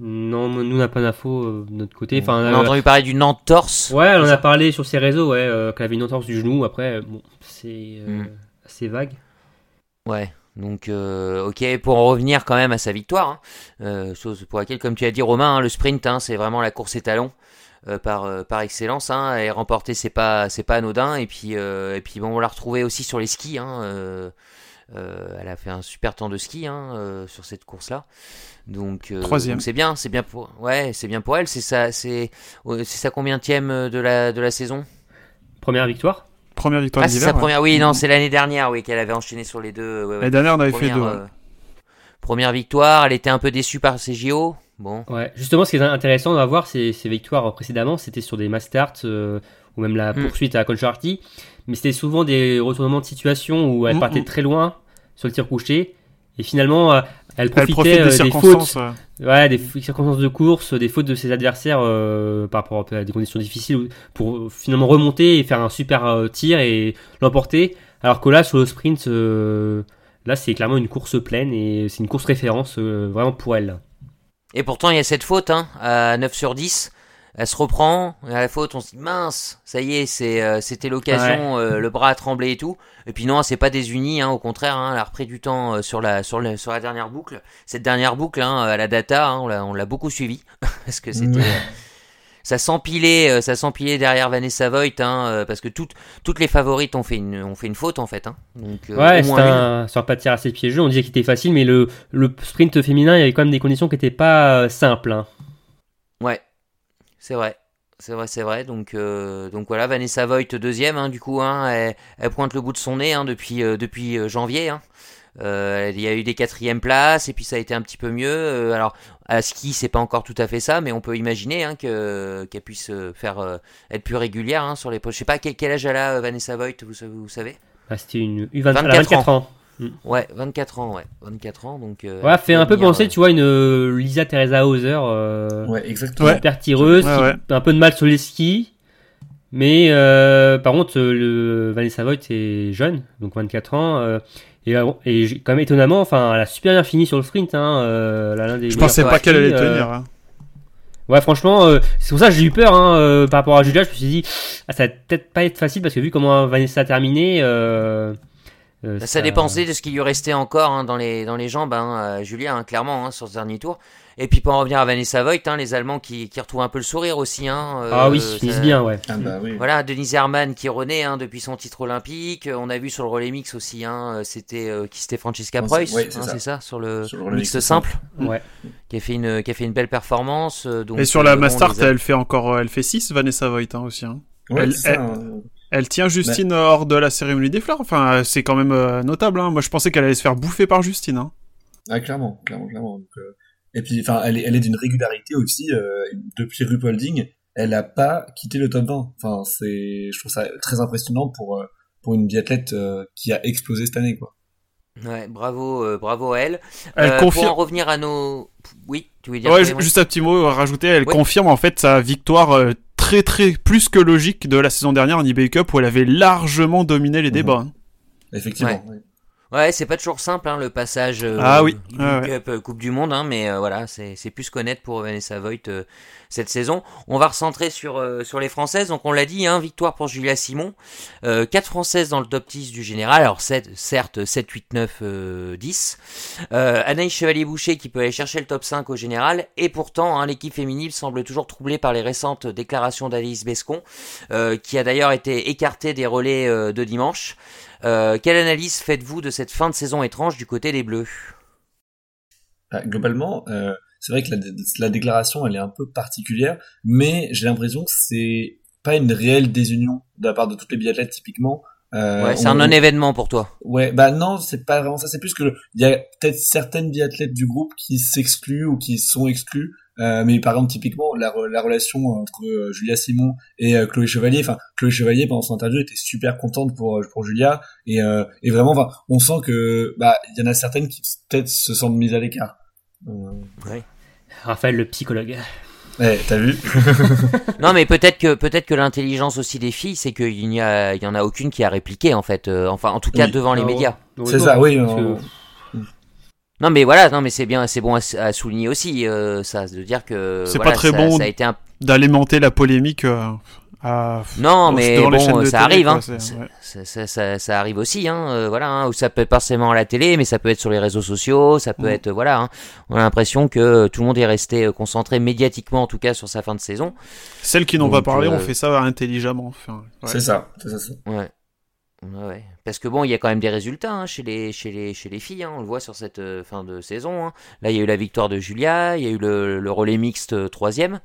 Non, nous on n'a pas d'infos euh, de notre côté. Enfin, On a euh, entendu parler d'une entorse. ouais, en a parlé sur ses réseaux, ouais, euh, qu'elle avait une entorse du genou. Après, bon, c'est euh, Mm. assez vague. Ouais. Donc, euh, ok, pour en revenir quand même à sa victoire, hein, euh, chose pour laquelle, comme tu as dit, Romain, hein, le sprint, hein, c'est vraiment la course étalon euh, par euh, par excellence. Hein, et remporter, c'est pas c'est pas anodin. Et puis euh, et puis bon, on l'a retrouvée aussi sur les skis. Hein, euh, euh, elle a fait un super temps de ski hein, euh, sur cette course-là. Donc euh, Troisième. donc c'est bien, c'est bien pour ouais, c'est bien pour elle. C'est ça, c'est c'est sa combienième de la de la saison? Première victoire. Première victoire Ah, c'est sa ouais. première. Oui, non, c'est l'année dernière, oui, qu'elle avait enchaîné sur les deux. ouais, ouais. L'année dernière, on avait fait Première, deux. ouais. euh, première victoire, elle était un peu déçue par ses JO. Bon, Ouais, justement, ce qui est intéressant à voir, c'est ces victoires précédemment, c'était sur des Mastart euh, ou même la Mm. poursuite à Concharty, mais c'était souvent des retournements de situation où elle Mm, partait mm. très loin sur le tir couché et finalement elle Elle profitait profite euh, des des circonstances. fautes, ouais. des circonstances de course, des fautes de ses adversaires euh, par rapport à des conditions difficiles pour euh, finalement remonter et faire un super euh, tir et l'emporter. Alors que là, sur le sprint, euh, là c'est clairement une course pleine et c'est une course référence euh, vraiment pour elle. Et pourtant, il y a cette faute, hein, à 9 sur 10. Elle se reprend, à la faute, on se dit mince, ça y est, c'est, euh, c'était l'occasion, euh, le bras a tremblé et tout. Et puis non, c'est pas désuni, hein, au contraire, hein, elle a repris du temps euh, sur la, sur, sur dernière boucle. Cette dernière boucle, hein, à la data, hein, on, l'a, on l'a beaucoup suivi, parce que c'était, ça s'empilait, ça s'empilait derrière Vanessa Voigt, hein, parce que toutes, toutes les favorites ont fait une, ont fait une faute en fait, hein. Donc, Ouais, au moins un, un pas de tir assez piégeux. On disait qu'il était facile, mais le, le sprint féminin, il y avait quand même des conditions qui n'étaient pas simples. hein. C'est vrai. C'est vrai, c'est vrai. Donc, euh, donc voilà, Vanessa Voigt deuxième, hein, du coup, hein, elle, elle pointe le bout de son nez hein, depuis, euh, depuis euh, janvier. Euh, il y a eu des quatrièmes places et puis ça a été un petit peu mieux. Alors à ski, c'est pas encore tout à fait ça, mais on peut imaginer que qu'elle puisse faire être plus régulière sur les. Je sais pas quel, quel âge elle a, Vanessa Voigt, vous, savez- vous savez? Ah, C'était une U20, elle a 24 24 ans. Ouais, 24 ans, ouais, 24 ans. Donc. euh, Ouais, fait un peu penser, euh, tu vois, une euh, Lisa Teresa Hauser, euh, ouais, exactement. Ouais. super tireuse, Ouais, qui ouais. a un peu de mal sur les skis. Mais euh, par contre, le Vanessa Voigt est jeune, donc 24 ans. euh, et, euh, et quand même étonnamment, enfin, elle a super bien fini sur le sprint. Hein, euh, des Je pensais pas qu'elle allait euh, tenir. hein. Ouais, franchement, euh, c'est pour ça que j'ai eu peur hein, euh, par rapport à Julia. Je me suis dit, ah, ça va peut-être pas être facile parce que vu comment Vanessa a terminé. Euh, euh, Ça dépensait de ce qui lui restait encore hein, dans, les, dans les jambes, hein, Julia, hein, clairement, hein, sur ce dernier tour. Et puis pour en revenir à Vanessa Voigt, hein, les Allemands qui, qui retrouvent un peu le sourire aussi. Hein, euh, ah oui, ils finissent bien, ouais. Ah bah oui. Voilà, Denise Herman qui renaît hein, depuis son titre olympique. On a vu sur le relais mix aussi, hein, c'était euh, qui c'était Francesca Preuss, c'est- ouais, c'est hein, ça. sur le, Sur le mix simple, Ouais. qui a fait une qui a fait une belle performance. euh, Donc, Et sur euh, la Mastart, Al- elle fait encore, elle fait 6, Vanessa Voigt hein, aussi. hein. Ouais, Elle- ça, elle-. Elle tient Justine hors de la cérémonie des fleurs. Enfin, euh, c'est quand même euh, notable. Hein. Moi, je pensais qu'elle allait se faire bouffer par Justine. Hein. Ah, clairement, clairement, clairement. Donc, euh, Et puis, enfin, elle est, elle est d'une régularité aussi. euh, depuis Rupolding, elle a pas quitté le top 20. Enfin, c'est, je trouve ça très impressionnant pour euh, pour une biathlète euh, qui a explosé cette année, quoi. Ouais, bravo, euh, bravo à elle. Elle Euh, confirme. Pour en revenir à nos, oui, tu veux dire Ouais, juste un petit mot à rajouter. Elle Oui. confirme en fait sa victoire euh, très très plus que logique de la saison dernière en eBay Cup où elle avait largement dominé les Mhm. débats. hein. Effectivement. ouais. Ouais, c'est pas toujours simple hein, le passage euh, Ah oui, ouais, ouais. Cup, euh, Coupe du Monde, hein, mais euh, voilà, c'est c'est plus connaître pour Vanessa Voigt euh, cette saison. On va recentrer sur euh, sur les Françaises. Donc on l'a dit, hein, victoire pour Julia Simon, euh, 4 Françaises dans le top 10 du général. Alors 7, certes 7, 8, 9, euh, 10. Euh, Anaïs Chevalier-Boucher qui peut aller chercher le top 5 au général. Et pourtant, hein, l'équipe féminine semble toujours troublée par les récentes déclarations d'Alice Bescon, euh, qui a d'ailleurs été écartée des relais euh, de dimanche. Euh, quelle analyse faites-vous de cette fin de saison étrange du côté des Bleus? Bah, globalement, euh, c'est vrai que la, la déclaration, elle est un peu particulière, mais j'ai l'impression que c'est pas une réelle désunion de la part de toutes les biathlètes typiquement. Euh, Ouais, c'est on- un non-événement pour toi. Ouais, bah non, c'est pas vraiment ça. C'est plus que le- il y a peut-être certaines biathlètes du groupe qui s'excluent ou qui sont exclues. Euh, mais par exemple, typiquement, la, re- la relation entre euh, Julia Simon et euh, Chloé Chevalier. Enfin, Chloé Chevalier pendant son interview était super contente pour pour Julia et euh, et vraiment, enfin, on sent que bah il y en a certaines qui peut-être se sentent mises à l'écart. Euh, Raphaël, le psychologue. Ouais, t'as vu? Non, mais peut-être que peut-être que l'intelligence aussi des filles, c'est qu'il n'y a il y en a aucune qui a répliqué en fait. enfin, en tout cas Oui. devant les Ah, médias. C'est ça, oui. Parce on- que- Non, mais voilà, non, mais c'est bien, c'est bon à, souligner aussi euh, ça, de dire que C'est voilà, pas très ça, bon Ça a été un D'alimenter la polémique euh, à... Non, Bon, mais chaînes bon, ça télé, arrive, quoi, hein. Ça- ouais. Ça, ça, ça- ça arrive aussi, hein. euh, voilà, hein, ou ça peut être forcément à la télé, mais ça peut être sur les réseaux sociaux, ça peut Mm. être, voilà. hein. On a l'impression que tout le monde est resté euh, concentré médiatiquement, en tout cas, sur sa fin de saison. Celles qui n'ont pas parlé euh, ont fait ça intelligemment. Enfin, ouais. C'est ça. c'est ça. Ouais. Ouais. Parce que bon, il y a quand même des résultats hein, chez les chez les chez les filles. hein, on le voit sur cette euh, fin de saison. hein. Là, il y a eu la victoire de Julia, il y a eu le, le relais mixte euh, troisième.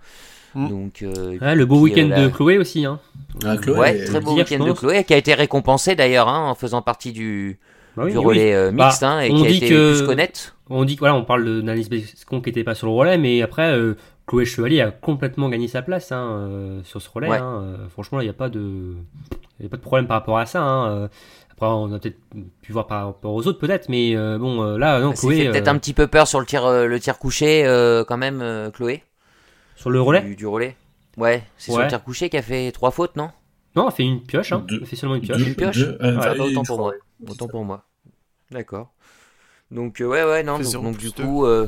Mm. Donc, euh, Ouais, le beau week-end euh, la- de Chloé aussi. Hein. Ah, Chloé, ouais, très beau week-end de. Chloé, qui a été récompensé d'ailleurs hein, en faisant partie du, Bah oui, du oui, relais euh, mixte Bah, hein, et on qui a dit été que- plus connaître. On dit que voilà, on parle de Nanis Bescon qui était pas sur le relais, mais après euh, Chloé Chevalier a complètement gagné sa place hein, euh, sur ce relais. Ouais. hein. Euh, franchement, il n'y a pas de, il y a pas de problème par rapport à ça. hein. Euh, Après, on a peut-être pu voir par rapport aux autres, peut-être, mais euh, bon, euh, là, non, Ça Chloé fait peut-être un petit peu peur sur le tir le tir couché euh, quand même, euh, Chloé. sur le relais. du, du relais. Ouais, c'est sur le tir couché qui a fait trois fautes, non? Non, elle fait une pioche. Hein. Deux- Elle fait seulement une pioche. deux- Une pioche deux- euh, Ah, enfin, bah, autant pour moi. Autant pour moi. D'accord. Donc euh, ouais ouais non donc, du deux. coup euh,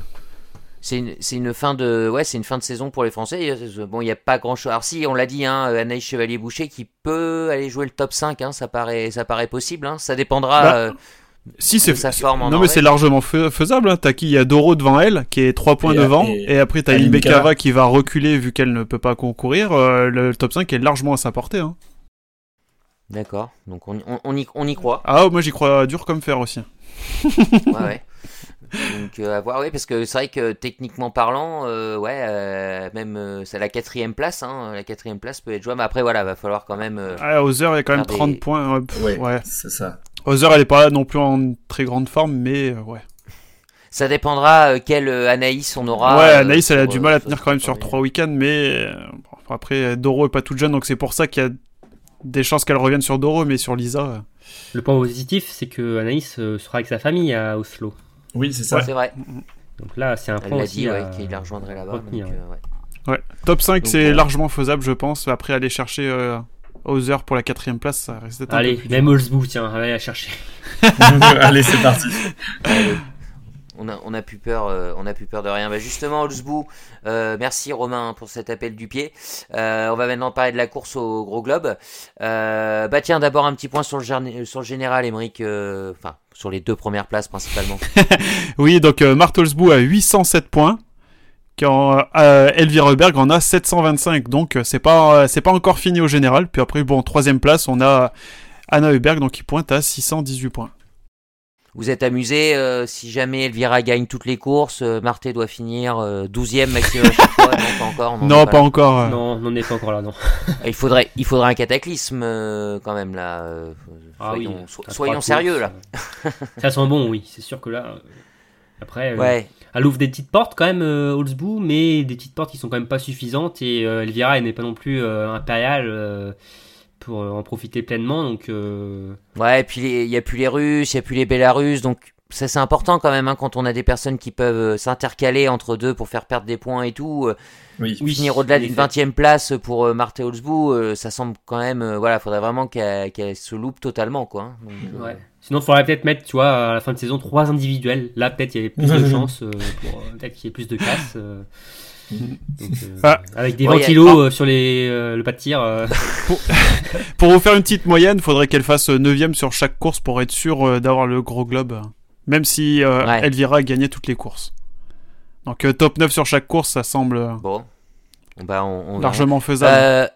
c'est une c'est une fin de ouais c'est une fin de saison pour les Français. Euh, Bon il y a pas grand chose. Alors si on l'a dit hein Anaïs Chevalier Boucher qui peut aller jouer le top 5 hein, ça paraît ça paraît possible hein. Ça dépendra Bah, euh, Si c'est de sa forme en non mais c'est largement fais- faisable. T'as qui? Il y a Doro devant elle qui est 3 points Et- devant et- et, après t'as Aline Imbekava Bekava. qui va reculer vu qu'elle ne peut pas concourir. Euh, le top 5 est largement à sa portée. Hein. D'accord. Donc on, on, on y on y croit. Ah moi j'y crois dur comme fer aussi. Ouais ouais. Donc euh, à voir oui parce que c'est vrai que techniquement parlant euh, ouais euh, même euh, c'est la quatrième place hein, la quatrième place peut être jouable. Mais après voilà va falloir quand même euh, Ah, Hauser il y a quand même Faire 30 des- points. Ouais. pff, Ouais, ouais. c'est ça. Hauser elle est pas non plus en très grande forme mais euh, ouais. Ça dépendra euh, quelle euh, Anaïs on aura. ouais euh, Anaïs elle a du mal à tenir quand même sur tournoi. 3 week-ends mais euh, bon, après Doro est pas toute jeune donc c'est pour ça qu'il y a des chances qu'elle revienne sur Doro mais sur Lisa. euh, Le point positif, c'est que Anaïs euh, sera avec sa famille à Oslo. Oui, c'est ça. C'est vrai. Donc là, c'est un Elle point l'a aussi dit à ouais, qu'il la rejoindrait là-bas. donc, retenir, ouais. euh, ouais. Ouais, top 5 Donc, c'est bon. largement faisable je pense. Après aller chercher euh, Hauser pour la quatrième place ça reste Allez, même Olsbou, tiens, allez la chercher. Allez, c'est parti. On a, plus peur, euh, on a plus peur de rien. Bah justement, Olsbou, euh, merci Romain pour cet appel du pied. Euh, on va maintenant parler de la course au gros globe. Bah tiens, d'abord un petit point sur le, général, Emeric. euh, Enfin, sur les deux premières places principalement. Oui, donc euh, Martelsbou a 807 points. Quand Elvira Huberg en a 725, donc c'est pas c'est pas encore fini au général. Puis après, bon, troisième place, on a Anna Huberg, donc qui pointe à 618 points. Vous êtes amusé euh, si jamais Elvira gagne toutes les courses, euh, Marté doit finir 12e maximum à chaque fois Non, pas encore. Non, non pas, encore. euh. Non, on n'est pas encore là, non. il faudrait, il faudrait un cataclysme quand même là. Ah soyons, oui, so- soyons sérieux là. Ça sent bon, oui. C'est sûr que là. euh, Après, euh, Ouais. elle ouvre des petites portes quand même, euh, Holzbou, mais des petites portes qui sont quand même pas suffisantes. Et euh, Elvira, elle n'est pas non plus euh, impériale euh, pour euh, en profiter pleinement. Donc, euh, Ouais, et puis il y a plus les Russes, il y a plus les Bélarusses, donc ça c'est important quand même hein, quand on a des personnes qui peuvent euh, s'intercaler entre deux pour faire perdre des points et tout. euh, Oui. Finir au-delà d'une effet. 20 e place pour euh, Marthe Holzbou, euh, ça semble quand même. euh, voilà, faudrait vraiment qu'elle se loupe totalement quoi. hein. Donc, euh, Ouais. Sinon, il faudrait peut-être mettre, tu vois, à la fin de saison, trois individuels. Là, peut-être, il y avait plus de chances pour peut-être qu'il y ait plus de casse. Euh. Donc, euh, Ah. avec des Ouais, a- ventilos euh, sur les, euh, le pas de tir. euh. Pour vous faire une petite moyenne, faudrait qu'elle fasse 9ème sur chaque course pour être sûr euh, d'avoir le gros globe. Même si euh, Ouais. Elvira gagnait toutes les courses. Donc euh, top 9 sur chaque course, ça semble Bon, bah on, on verra. largement faisable. Euh,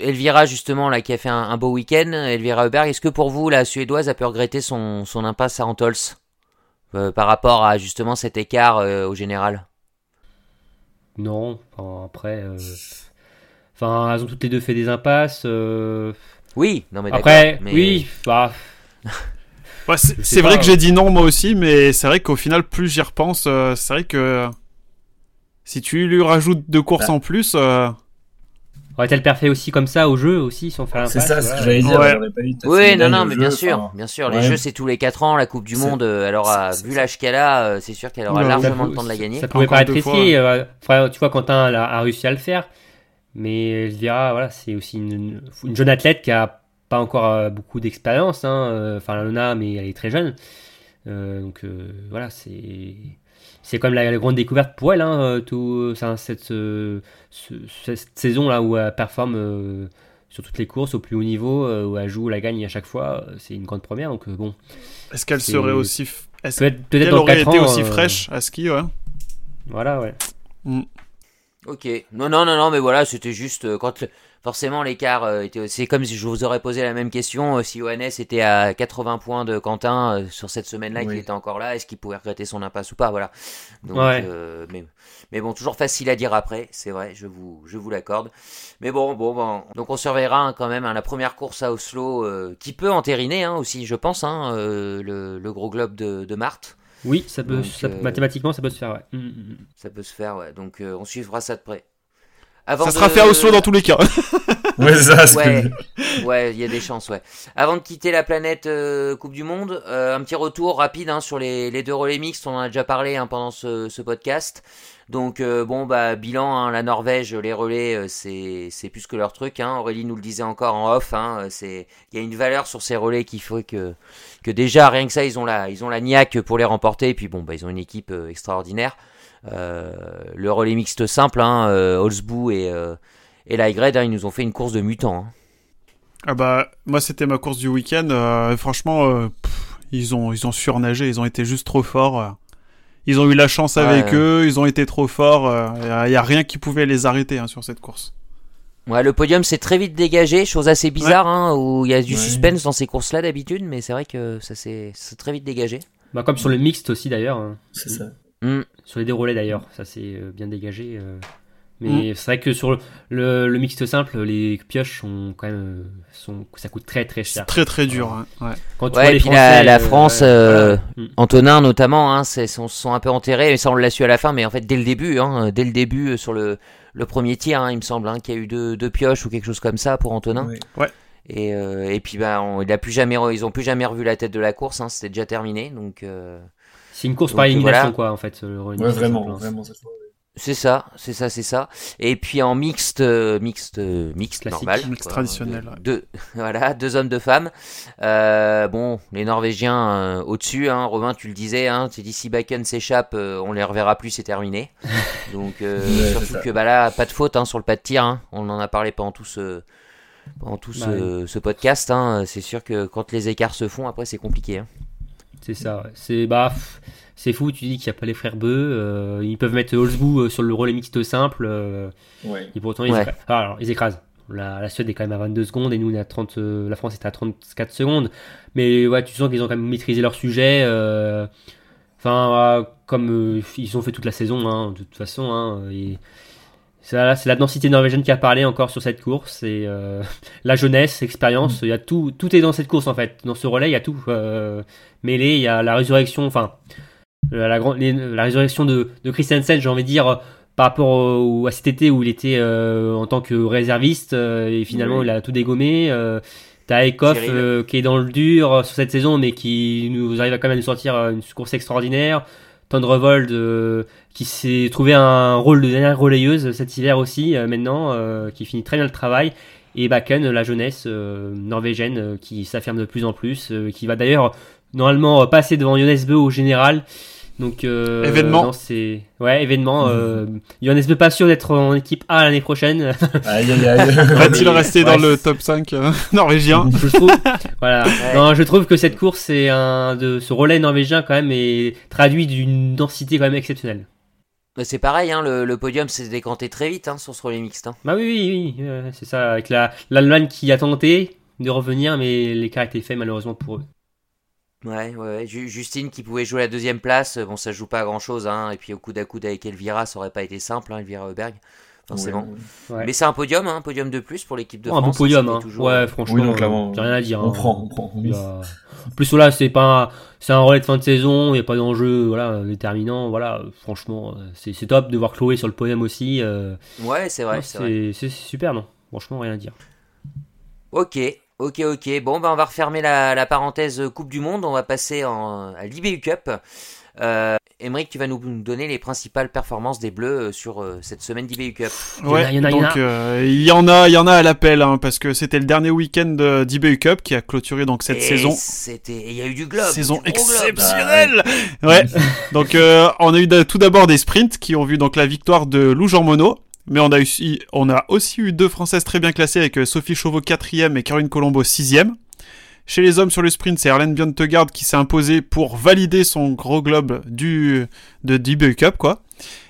Elvira justement là qui a fait un, un beau week-end, Elvira Huberg, est-ce que pour vous la suédoise a pu regretter son, son impasse à Antols euh, par rapport à justement cet écart euh, au général? Non, enfin, après. euh, Enfin, elles ont toutes les deux fait des impasses. euh, Oui, non mais. Après, mais- oui, bah, Ouais, c'est vrai que j'ai dit non moi aussi, mais c'est vrai qu'au final, plus j'y repense, euh, c'est vrai que si tu lui rajoutes deux courses Bah. en plus, euh, aurait-elle parfait aussi comme ça au jeu aussi sans faire C'est l'impasse ça, ce que j'allais dire. Ouais. pas Oui, fait non, non, mais jeu, bien sûr, enfin, bien sûr. Les ouais. jeux, c'est tous les 4 ans, la Coupe du C'est- Monde. euh, Alors, c'est- euh, c'est- vu l'âge qu'elle a, euh, c'est sûr qu'elle aura largement le temps de la gagner. Ça pouvait paraître risqué. euh, enfin, tu vois, Quentin elle a, a réussi à le faire. Mais Elvira, voilà, c'est aussi une, une jeune athlète qui a pas encore euh, beaucoup d'expérience. Hein. euh, Enfin, elle en a, mais elle est très jeune. Euh, donc euh, voilà, c'est c'est quand même la, la grande découverte pour elle. Hein, euh, tout, cette, euh, ce- cette saison là où elle performe euh, sur toutes les courses au plus haut niveau, euh, où elle joue, la gagne à chaque fois, euh, c'est une grande première. Donc euh, bon, est-ce qu'elle serait aussi, f- est-ce peut-être peut-être qu'elle dans aurait 4 été ans, aussi euh, fraîche à ski, ouais. Voilà, ouais. Ok. Non, non, non, non, mais voilà, c'était juste euh, quand forcément l'écart euh, était. C'est comme si je vous aurais posé la même question euh, si Johannes était à 80 points de Quentin euh, sur cette semaine-là, qu'il Oui. était encore là, est-ce qu'il pouvait regretter son impasse ou pas Voilà. Donc, Ouais. mais, mais bon, toujours facile à dire après, c'est vrai, je vous, je vous l'accorde. Mais bon, bon, bon. Donc on surveillera hein, quand même hein, la première course à Oslo qui peut entériner hein, aussi, je pense, le, le gros globe de, de Marthe. Oui, ça peut, Donc, ça- mathématiquement, ça peut se faire, ouais. Ça peut se faire, ouais. Donc on suivra ça de près. Avant Ça sera fait à Oslo dans tous les cas. Ouais, ça, Ouais, que- ouais, il y a des chances, ouais. Avant de quitter la planète euh, Coupe du Monde, euh, un petit retour rapide hein, sur les, les deux relais mixtes. On en a déjà parlé hein, pendant ce, ce podcast. Donc euh, bon, bah bilan, hein, la Norvège, les relais, euh, c'est c'est plus que leur truc. Hein. Aurélie nous le disait encore en off. C'est il y a une valeur sur ces relais qui fait que que déjà rien que ça, ils ont la ils ont la niaque pour les remporter. Et puis bon, bah ils ont une équipe euh, extraordinaire. Euh, le relais mixte simple, hein, euh, Holzbou et euh, et hein, ils nous ont fait une course de mutants. Hein. Ah bah, moi c'était ma course du week-end. euh, franchement, euh, pff, ils ont ils ont surnagé, ils ont été juste trop forts. Ils ont eu la chance Ouais. avec eux, ils ont été trop forts. Il y, a rien qui pouvait les arrêter hein, sur cette course. Ouais, le podium s'est très vite dégagé, chose assez bizarre, hein, où il y a du Ouais. suspense dans ces courses-là d'habitude, mais c'est vrai que ça s'est c'est très vite dégagé. Bah, comme sur le mixte aussi, d'ailleurs. hein. c'est ça. Hmm. Sur les déroulés, d'ailleurs. Ça s'est euh, bien dégagé. euh. Mais c'est vrai que sur le, le, le mixte simple, les pioches sont quand même. euh, Sont, ça coûte très très C'est cher. très très dur. hein, ouais. Quand tu Ouais, vois et les puis la- Français, la France, euh, voilà. Mm. Antonin notamment, hein, c'est, sont, sont un peu enterrés, et ça on l'a su à la fin, mais en fait dès le début, hein, dès le début sur le, le premier tir, hein, il me semble, hein, qu'il y a eu deux, deux pioches ou quelque chose comme ça pour Antonin. Ouais. Et, euh, et puis bah, on- il a plus jamais, ils ont plus jamais revu la tête de la course, hein, c'était déjà terminé, donc. Euh, C'est une course Donc, par élimination, voilà. quoi, en fait. le Ouais, vraiment, vraiment cette fois. ouais. C'est ça, c'est ça, c'est ça. Et puis en mixte, euh, mixte, euh, mixte Classique. normal, Mixte traditionnel, Deux, voilà, deux hommes, deux femmes. Euh, bon, les Norvégiens euh, au-dessus. Hein, Robin, tu le disais. Hein, tu dis si Bakken s'échappe, euh, on les reverra plus, c'est terminé. Donc euh, Ouais, surtout que bah là, pas de faute hein, sur le pas de tir. hein. On en a parlé pendant tout ce pendant tout Bah ce, ce podcast. hein. C'est sûr que quand les écarts se font, après c'est compliqué. C'est ça, ouais. C'est bah, c'est fou. Tu dis qu'il n'y a pas les frères Beu. euh, ils peuvent mettre Holzbou euh, sur le relais mixte simple. euh, Ouais. et pourtant, ils, Ouais. écrasent. Ah, alors, ils écrasent. La, la Suède est quand même à 22 secondes et nous, on est à 30, euh, la France est à 34 secondes. Mais ouais, tu sens qu'ils ont quand même maîtrisé leur sujet. Enfin, euh, comme euh, ils ont fait toute la saison, hein, de toute façon. Hein, et c'est la, c'est la densité norvégienne qui a parlé encore sur cette course. Et euh, la jeunesse, l'expérience, il y a tout, tout est dans cette course en fait. Dans ce relais, il y a tout. Euh, mêlé, il y a la résurrection, enfin, la, la, grande- les- la résurrection de, de Christensen, j'ai envie de dire, par rapport au, à cet été où il était euh, en tant que réserviste, euh, et finalement il a tout dégommé. Euh, T'as Ekoff euh, qui est dans le dur sur cette saison, mais qui nous arrive à quand même nous sortir une course extraordinaire. Tondrevold euh, qui s'est trouvé un rôle de dernière relayeuse cet hiver aussi, euh, maintenant, euh, qui finit très bien le travail. Et Bakken, la jeunesse euh, norvégienne, qui s'affirme de plus en plus, qui va d'ailleurs normalement passer devant Jonas Bö au général. Donc, euh, Événement. non, c'est ouais événement. Euh, Jonas Bö pas sûr d'être en équipe A l'année prochaine. Aïe, aïe, aïe. Va-t-il mais- rester ouais, dans le top 5 euh, norvégien je trouve, voilà. Ouais. Non, je trouve que cette course, c'est un de ce relais norvégien quand même est traduit d'une densité quand même exceptionnelle. Mais C'est pareil, hein, le, le podium s'est décanté très vite hein, sur ce relais mixte. hein. Bah oui, oui, oui, euh, c'est ça. Avec la l'Allemagne qui a tenté de revenir, mais l'écart était fait malheureusement pour eux. Ouais, ouais, ouais. Ju- Justine qui pouvait jouer la deuxième place, euh, bon, ça joue pas à grand chose, hein. Et puis au coude à coude avec Elvira, ça aurait pas été simple, hein, Elvira Heuberg, forcément. Ouais. Mais c'est un podium, hein, un podium de plus pour l'équipe de Oh, un France. beau podium, hein. toujours- Ouais, franchement, Oui, donc euh, rien à dire. On hein. prend, on prend. A- En plus, voilà, c'est pas, un- c'est un relais de fin de saison, il n'y a pas d'enjeu, voilà, déterminant, voilà. euh, Franchement, euh, c'est top de voir Chloé sur le podium aussi. euh, Ouais, c'est vrai, non, c'est vrai. c'est c'est super, non. Franchement, rien à dire. Ok, ok, ok. Bon, ben on va refermer la, la parenthèse Coupe du Monde. On va passer en, à l'IBU Cup. Euh, Emeric, tu vas nous donner les principales performances des Bleus euh, sur euh, cette semaine d'IBU Cup. y en a, Ouais, il y en a, il y en a. donc euh, il y en a, il y en a à l'appel, hein, parce que c'était le dernier week-end euh, d'IBU Cup qui a clôturé donc cette Et saison. C'était, il y a eu du globe. Saison du gros globe. exceptionnelle Ouais, donc euh, on a eu tout d'abord des sprints qui ont vu donc la victoire de Lou Jean Monod, mais on a, aussi, eu deux Françaises très bien classées avec euh, Sophie Chauveau 4ème et Caroline Colombo 6ème. Chez les hommes sur le sprint, c'est Erlen Bjørntegard qui s'est imposé pour valider son gros globe du, de DBU Cup, quoi.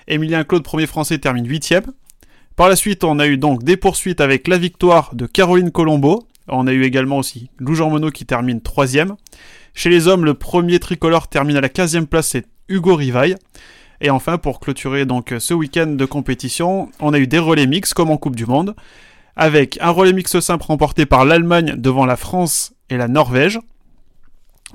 Emilien Claude, premier français, termine 8ème. Par la suite, on a eu donc des poursuites avec la victoire de Caroline Colombo. On a eu également aussi Lou Jean Monod qui termine 3ème. Chez les hommes, le premier tricolore termine à la 15e place, c'est Hugo Rivaille. Et enfin, pour clôturer donc ce week-end de compétition, on a eu des relais mix comme en Coupe du Monde, avec un relais mix simple remporté par l'Allemagne devant la France et la Norvège.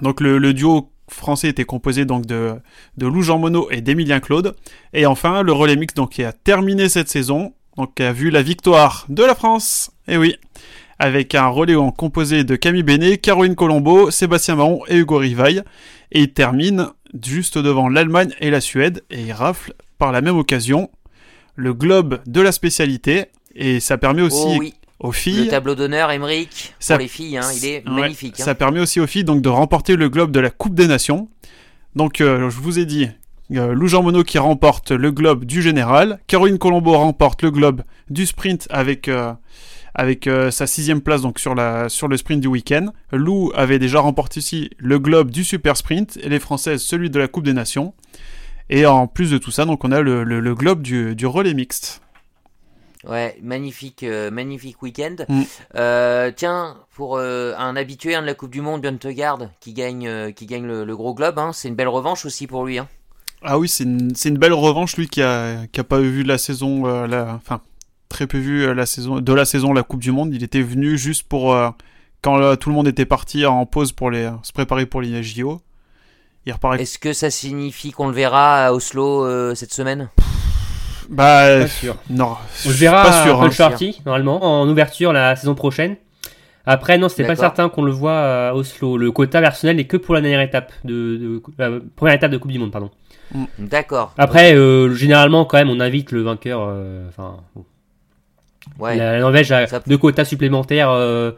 Donc le, duo français était composé donc de, de Lou Jean Monod et d'Emilien Claude. Et enfin, le relais mix donc qui a terminé cette saison, donc qui a vu la victoire de la France. Et oui, avec un relais composé de Camille Bénet, Caroline Colombo, Sébastien Marron et Hugo Rivaille. Et il termine juste devant l'Allemagne et la Suède, et il rafle par la même occasion le globe de la spécialité. Et ça permet aussi Oh oui, aux le filles, tableau d'honneur, Emeric, Ça- pour les filles, hein, il est Ouais, magnifique. hein. ça permet aussi aux filles donc de remporter le globe de la Coupe des Nations. Donc euh, je vous ai dit, euh, Lou Jean Monod qui remporte le globe du général, Caroline Colombo remporte le globe du sprint avec euh, avec euh, sa sixième place donc sur la sur le sprint du week-end. Lou avait déjà remporté aussi le globe du super sprint et les Françaises celui de la Coupe des Nations. Et en plus de tout ça, donc on a le, le- le globe du, du relais mixte. Ouais, magnifique, euh, magnifique week-end. Mm. Euh, tiens, pour euh, un habitué hein, de la Coupe du Monde, Bjørntegard, qui gagne, qui gagne le, le gros globe, hein, c'est une belle revanche aussi pour lui. Hein. Ah oui, c'est une, belle revanche, lui qui a, qui a pas vu la saison, la, enfin, très peu vu euh, la saison, de la saison la Coupe du Monde. Il était venu juste pour, euh, quand euh, tout le monde était parti en pause pour les, se préparer pour les JO. Il repart Est-ce que ça signifie qu'on le verra à Oslo euh, cette semaine? Bah, Pas sûr. non, On le verra pas sûr. à hein. Uncharted, normalement, en ouverture la saison prochaine. Après, non, c'est pas certain qu'on le voit à Oslo. Le quota personnel n'est que pour la dernière étape de, de- la première étape de Coupe du Monde, pardon. D'accord. Après, euh, généralement, quand même, on invite le vainqueur. euh, Enfin, bon. Ouais. la, Norvège a Ça- deux quotas supplémentaires euh,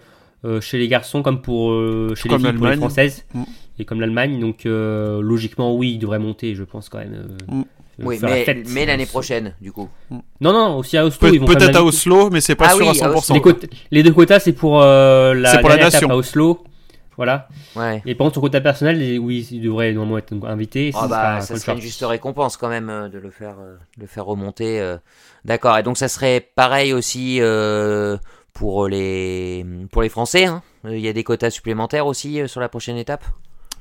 euh, chez les garçons comme pour euh, chez Comme les filles pour les françaises Mm. et comme l'Allemagne. Donc, euh, logiquement, oui, il devrait monter, je pense quand même. euh, Mm. Oui, la mais, l'année prochaine, du coup. Non, non, aussi à Oslo. Même peut-être à. Oslo, mais c'est pas Ah sûr oui, à à 100%. Oslo. Les, deux quotas, c'est pour euh, la pour la nation. à Oslo. Voilà. Ouais. Et par contre, son quota personnel, oui, il devrait normalement être invité. Ah bah, ça serait une juste récompense quand même euh, de le faire, euh, de le faire remonter. euh. D'accord. Et donc ça serait pareil aussi euh, pour les pour les Français. hein. Il y a des quotas supplémentaires aussi euh, sur la prochaine étape?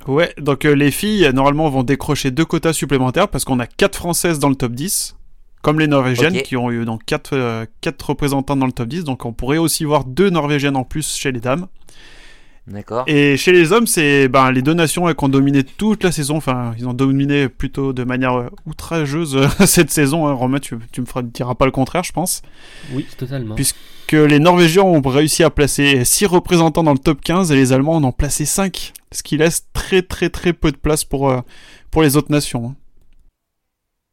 Ouais, donc euh, les filles, normalement, vont décrocher deux quotas supplémentaires parce qu'on a quatre Françaises dans le top 10, comme les Norvégiennes qui ont eu donc quatre, euh, quatre représentants dans le top 10. Donc on pourrait aussi voir deux Norvégiennes en plus chez les dames. D'accord. Et chez les hommes, c'est ben, les deux nations qui ont dominé toute la saison. Enfin, ils ont dominé plutôt de manière euh, outrageuse cette saison. hein. Romain, tu, tu me feras, diras pas le contraire, je pense. Oui, totalement. Puis- Que les Norvégiens ont réussi à placer 6 représentants dans le top 15 et les Allemands en ont placé 5. Ce qui laisse très très très peu de place pour, euh, pour les autres nations. hein.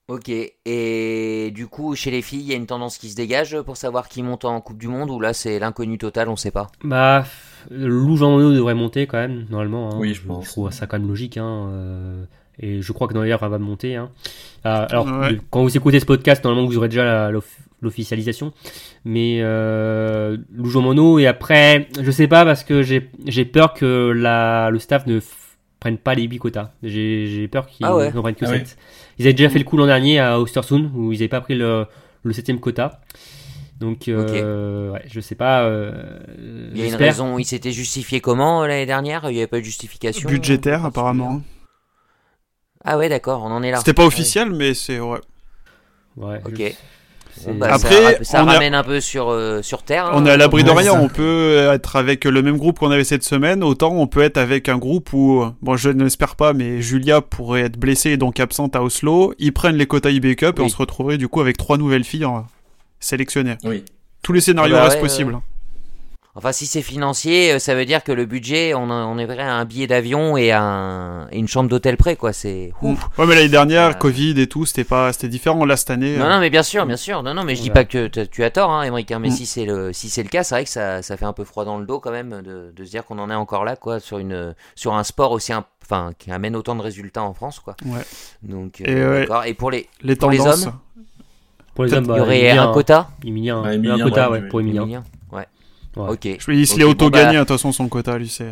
Ok. Et du coup, chez les filles, il y a une tendance qui se dégage pour savoir qui monte en Coupe du Monde ou là c'est l'inconnu total, on sait pas? Bah, Lou Jean Monod devrait monter quand même, normalement. hein. Oui, je pense. trouve ça quand même logique. Hein, euh, et je crois que dans l'air, elle va monter. Hein. Ah, alors, Ouais. le- quand vous écoutez ce podcast, normalement, vous aurez déjà l'officialisation. Mais euh, Lou Jean Monod, et après, je sais pas, parce que j'ai peur que la, le staff ne f- prenne pas les 8 quotas. J'ai peur qu'ils Ah ouais. n'en prennent que Ah ouais. 7. Ils avaient déjà fait le coup l'an dernier à Ostersund, où ils n'avaient pas pris le, le 7 quota. Donc, euh, ouais, je sais pas. euh, Il y a une raison. Il s'était justifié comment euh, l'année dernière? Il n'y avait pas de justification? Budgétaire, apparemment. Ah ouais, d'accord. On en est là. C'était pas Ouais. officiel, mais c'est. Ouais. Ouais, Ok. Bon, bah, Après, ça, ça on a- ramène un peu sur, euh, sur Terre. On hein. est à l'abri de rien, on peut être avec le même groupe qu'on avait cette semaine, autant on peut être avec un groupe où, bon je ne l'espère pas, mais Julia pourrait être blessée et donc absente à Oslo, ils prennent les quotas IB Cup et on se retrouverait du coup avec trois nouvelles filles en- sélectionnées. Oui. Tous les scénarios Ah bah restent ouais, possibles. Enfin, si c'est financier, euh, ça veut dire que le budget, on, a- on est vrai à un billet d'avion et, à un- et une chambre d'hôtel près, quoi. C'est ouf. Ouais mais l'année dernière, Euh. Covid et tout, c'était pas, c'était différent. Là cette année, Non, euh, non, mais bien sûr, bien sûr. Non, non, mais je dis Ouais. pas que tu as tort, hein, Émeric, hein, mais Mm. si c'est le, si c'est le cas, c'est vrai que ça, ça fait un peu froid dans le dos quand même de, de se dire qu'on en est encore là, quoi, sur une, sur un sport aussi, enfin, qui amène autant de résultats en France, quoi. Ouais. Donc, Et euh, ouais. d'accord. Et pour les, les pour les hommes? Pour les Peut-être hommes, il bah, y aurait Emilien, un quota. Emilien, un Emilien, quota, ouais, ouais, pour Emilien. Emilien Ouais. Ouais. Ok. Je- il se Ok, l'est bon, auto-gagné, bah, de toute façon, son quota, lui, c'est...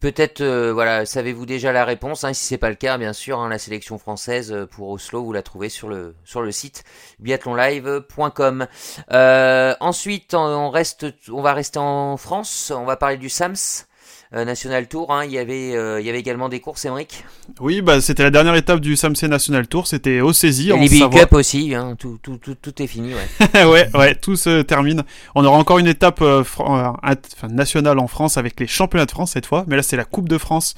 Peut-être, euh, voilà, savez-vous déjà la réponse hein, Si c'est pas le cas, bien sûr, hein, la sélection française euh, pour Oslo, vous la trouvez sur le sur le site biathlonlive.com. Euh, ensuite, on, on reste, on va rester en France. On va parler du SAMS euh, National Tour. hein. Il y avait, euh, il y avait également des courses, Emmerich. Oui, bah c'était la dernière étape du Samsey National Tour, c'était au Saisie, Et les Big. Cup aussi. Hein. Tout, tout, tout, tout est fini. Ouais. ouais, ouais, tout se termine. On aura encore une étape euh, enfin, nationale en France avec les championnats de France cette fois, mais là c'est la Coupe de France,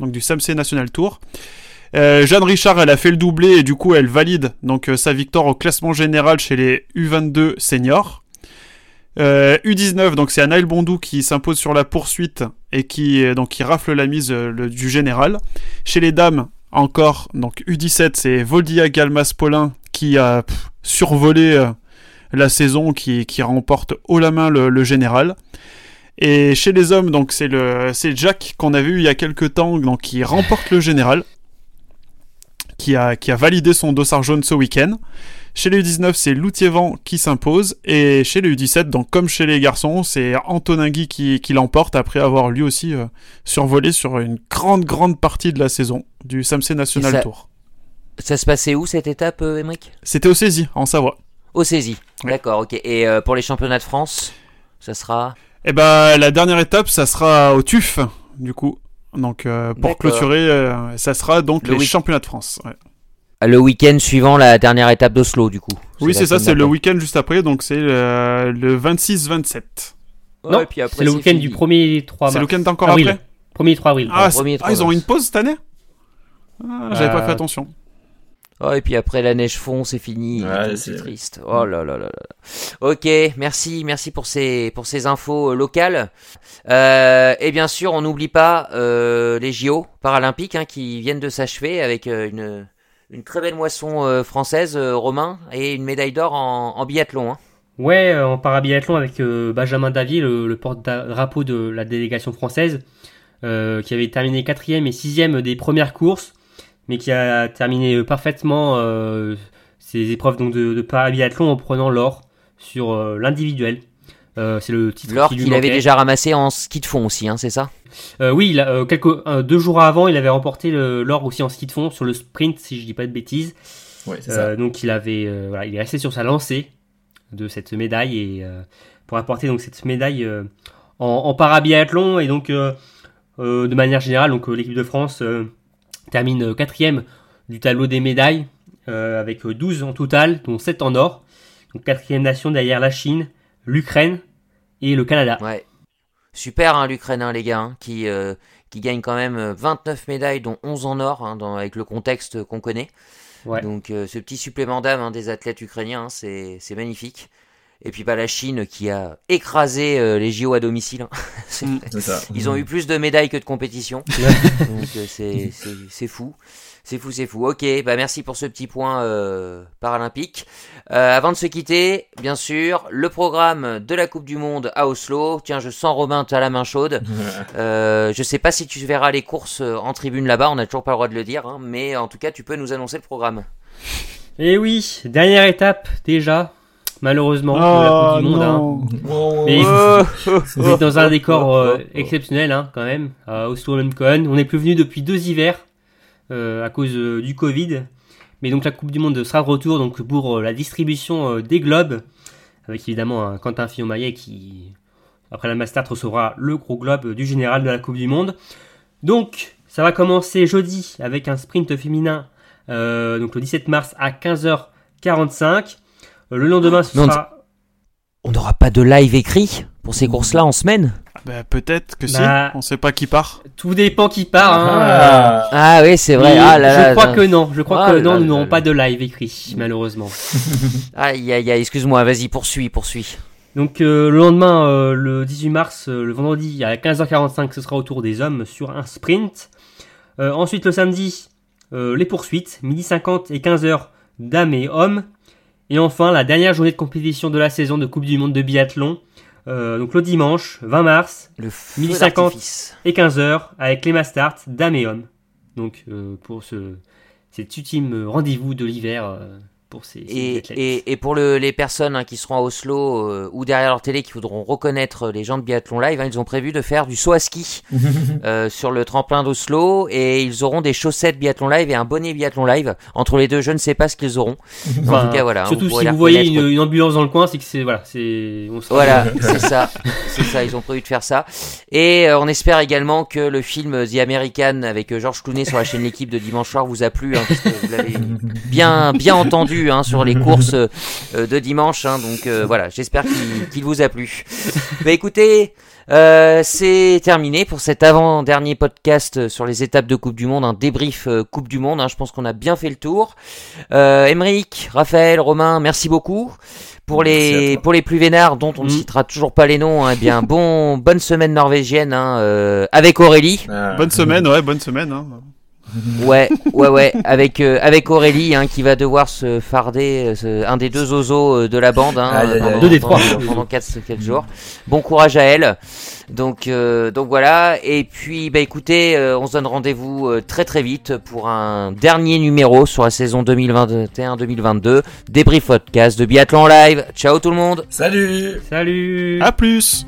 donc du Samsey National Tour. Euh, Jeanne Richard, elle a fait le doublé et du coup elle valide donc euh, sa victoire au classement général chez les U22 seniors. Euh, U19, donc c'est Anaël Bondou qui s'impose sur la poursuite et qui euh, donc qui rafle la mise euh, du général. Chez les dames, encore donc U17, c'est Voldia Galmas Paulin qui a survolé euh, la saison, qui, qui remporte haut la main le, le général. Et chez les hommes, donc c'est le c'est Jack qu'on a vu il y a quelques temps, donc qui remporte le général, qui a qui a validé son dossard jaune ce week-end. Chez les U19, c'est Loutievan qui s'impose. Et chez les U17, donc comme chez les garçons, c'est Antonin Guy qui, qui l'emporte après avoir lui aussi euh, survolé sur une grande, grande partie de la saison du Samsey National ça- Tour. Ça se passait où cette étape, euh, Emmerich C'était au Saisie, en Savoie. Au saisie. Ouais. D'accord. Ok. Et euh, pour les championnats de France, ça sera? Et ben la dernière étape, ça sera au TUF, du coup. Donc pour clôturer, ça sera donc Le les week- championnats de France. ouais. Le week-end suivant la dernière étape d'Oslo, du coup. Oui, c'est ça, c'est le week-end juste après, donc c'est euh, le 26-27. Non, Ouais, puis après, c'est le week-end du 1er 3 C'est le mars. week-end encore Avril. après 1er 3 avril. ah, ah, ils ont une pause cette année ah, J'avais pas Euh, fait attention. Oh, et puis après la neige fond, c'est fini. Ouais, c'est triste. Oh là là là là. là. Ok, merci, merci pour ces pour ces infos euh, locales. Euh, et bien sûr, on n'oublie pas euh, les JO paralympiques hein, qui viennent de s'achever avec euh, une une très belle moisson euh, française, euh, Romain, et une médaille d'or en, biathlon. Hein. Ouais, euh, en parabiathlon avec Benjamin Davier, le, porte-drapeau de la délégation française, qui avait terminé quatrième et sixième des premières courses, mais qui a terminé parfaitement euh, ses épreuves donc de, de parabiathlon en prenant l'or sur l'individuel. Euh, c'est le titre L'or qu'il avait déjà ramassé en ski de fond aussi, hein, c'est ça Euh, oui, il a, euh, quelques, euh, deux jours avant, il avait remporté l'or aussi en ski de fond sur le sprint, si je dis pas de bêtises. Ouais, c'est ça. Donc il avait, euh, voilà, il est resté sur sa lancée de cette médaille et euh, pour apporter donc cette médaille euh, en, en parabiathlon et donc euh, euh, de manière générale, donc l'équipe de France euh, termine quatrième du tableau des médailles euh, avec euh, 12 en total, dont 7 en or. Donc quatrième nation derrière la Chine, l'Ukraine et le Canada. Ouais. Super, hein, l'Ukraine, hein, les gars, hein, qui, euh, qui gagne quand même euh, 29 médailles, dont 11 en or, hein, dans- avec le contexte qu'on connaît. Ouais. Donc euh, ce petit supplément d'âme hein, des athlètes ukrainiens, hein, c'est c'est magnifique. Et puis bah, la Chine qui a écrasé euh, les JO à domicile. hein. C'est- Mm. C'est ça. Ils ont eu plus de médailles que de compétition. Donc euh, c'est c'est- c'est fou. C'est fou, c'est fou. Ok, bah merci pour ce petit point euh, paralympique. Euh, avant de se quitter, bien sûr, le programme de la Coupe du Monde à Oslo. Tiens, je sens Robin, t'as la main chaude. Euh, je sais pas si tu verras les courses euh, en tribune là-bas, on n'a toujours pas le droit de le dire, hein, mais en tout cas, tu peux nous annoncer le programme. Et oui, dernière étape déjà, malheureusement, pour la Oh Coupe du Monde. hein. Oh, Mais Oh, vous êtes dans un décor euh, exceptionnel hein, quand même, à Oslo Cohen. On n'est plus venu depuis deux hivers à cause euh, du Covid. Mais donc la Coupe du Monde sera de retour donc pour euh, la distribution euh, des globes, avec évidemment un Quentin Fillon-Maillet qui, après la Mastart, recevra le gros globe du général de la Coupe du Monde. Donc ça va commencer jeudi avec un sprint féminin, euh, donc le 17 mars à 15h45. Euh, le lendemain, ce sera... On n'aura pas de live écrit pour ces courses-là en semaine? Bah, peut-être que Bah. si. On sait pas qui part. Tout dépend qui part. Hein, Ah. Ah oui, c'est vrai. Ah là je là. crois là. que non. Je crois Ah que là non, là nous n'aurons pas de live écrit, malheureusement. Aïe, aïe, aïe, excuse-moi, vas-y, poursuis, poursuis. Donc euh, le lendemain, euh, le 18 mars, euh, le vendredi à 15h45, ce sera au tour des hommes sur un sprint. Euh, ensuite le samedi, euh, les poursuites, midi 50 et 15h, dames et hommes. Et enfin la dernière journée de compétition de la saison de Coupe du Monde de biathlon. Euh, donc le dimanche 20 mars Le feu Midi 50. d'artifice. et 15h avec les Mastart, dames et hommes. Donc euh, pour ce cet ultime rendez-vous de l'hiver euh, pour ces, ces Et, athlètes. et, et pour le- les personnes hein, qui seront à Oslo euh, ou derrière leur télé qui voudront reconnaître les gens de Biathlon Live, hein, ils ont prévu de faire du saut à ski euh, sur le tremplin d'Oslo et ils auront des chaussettes Biathlon Live et un bonnet Biathlon Live. Entre les deux, je ne sais pas ce qu'ils auront. en Enfin, tout cas, voilà. Surtout si vous voyez une, ambulance dans le coin, c'est que c'est voilà, c'est Voilà, c'est ça, c'est ça. Ils ont prévu de faire ça. Et euh, on espère également que le film The American avec euh, Georges Clooney sur la chaîne L'équipe de dimanche soir vous a plu, hein, parce que vous l'avez bien bien entendu hein, sur les courses euh, de dimanche. hein. donc euh, voilà, j'espère qu'il vous a plu. Bah écoutez. euh, c'est terminé pour cet avant-dernier podcast sur les étapes de Coupe du Monde, un débrief euh, Coupe du Monde. hein. je pense qu'on a bien fait le tour. Euh, Émeric, Raphaël, Romain, merci beaucoup. Pour Merci les pour les plus vénards dont on ne Mm. citera toujours pas les noms, hein, eh bien bon bonne semaine norvégienne hein, euh, avec Aurélie. Ah. Bonne semaine, ouais, bonne semaine. Ouais, ouais, ouais, avec euh, avec Aurélie hein, qui va devoir se farder euh, ce- un des deux oiseaux euh, de la bande hein, pendant, Deux des trois. pendant, pendant quatre, quatre jours. Bon courage à elle. Donc euh, donc voilà. Et puis bah écoutez, euh, on se donne rendez-vous euh, très très vite pour un dernier numéro sur la saison 2021-2022 débrief podcast de biathlon live. Ciao tout le monde. Salut Salut. À plus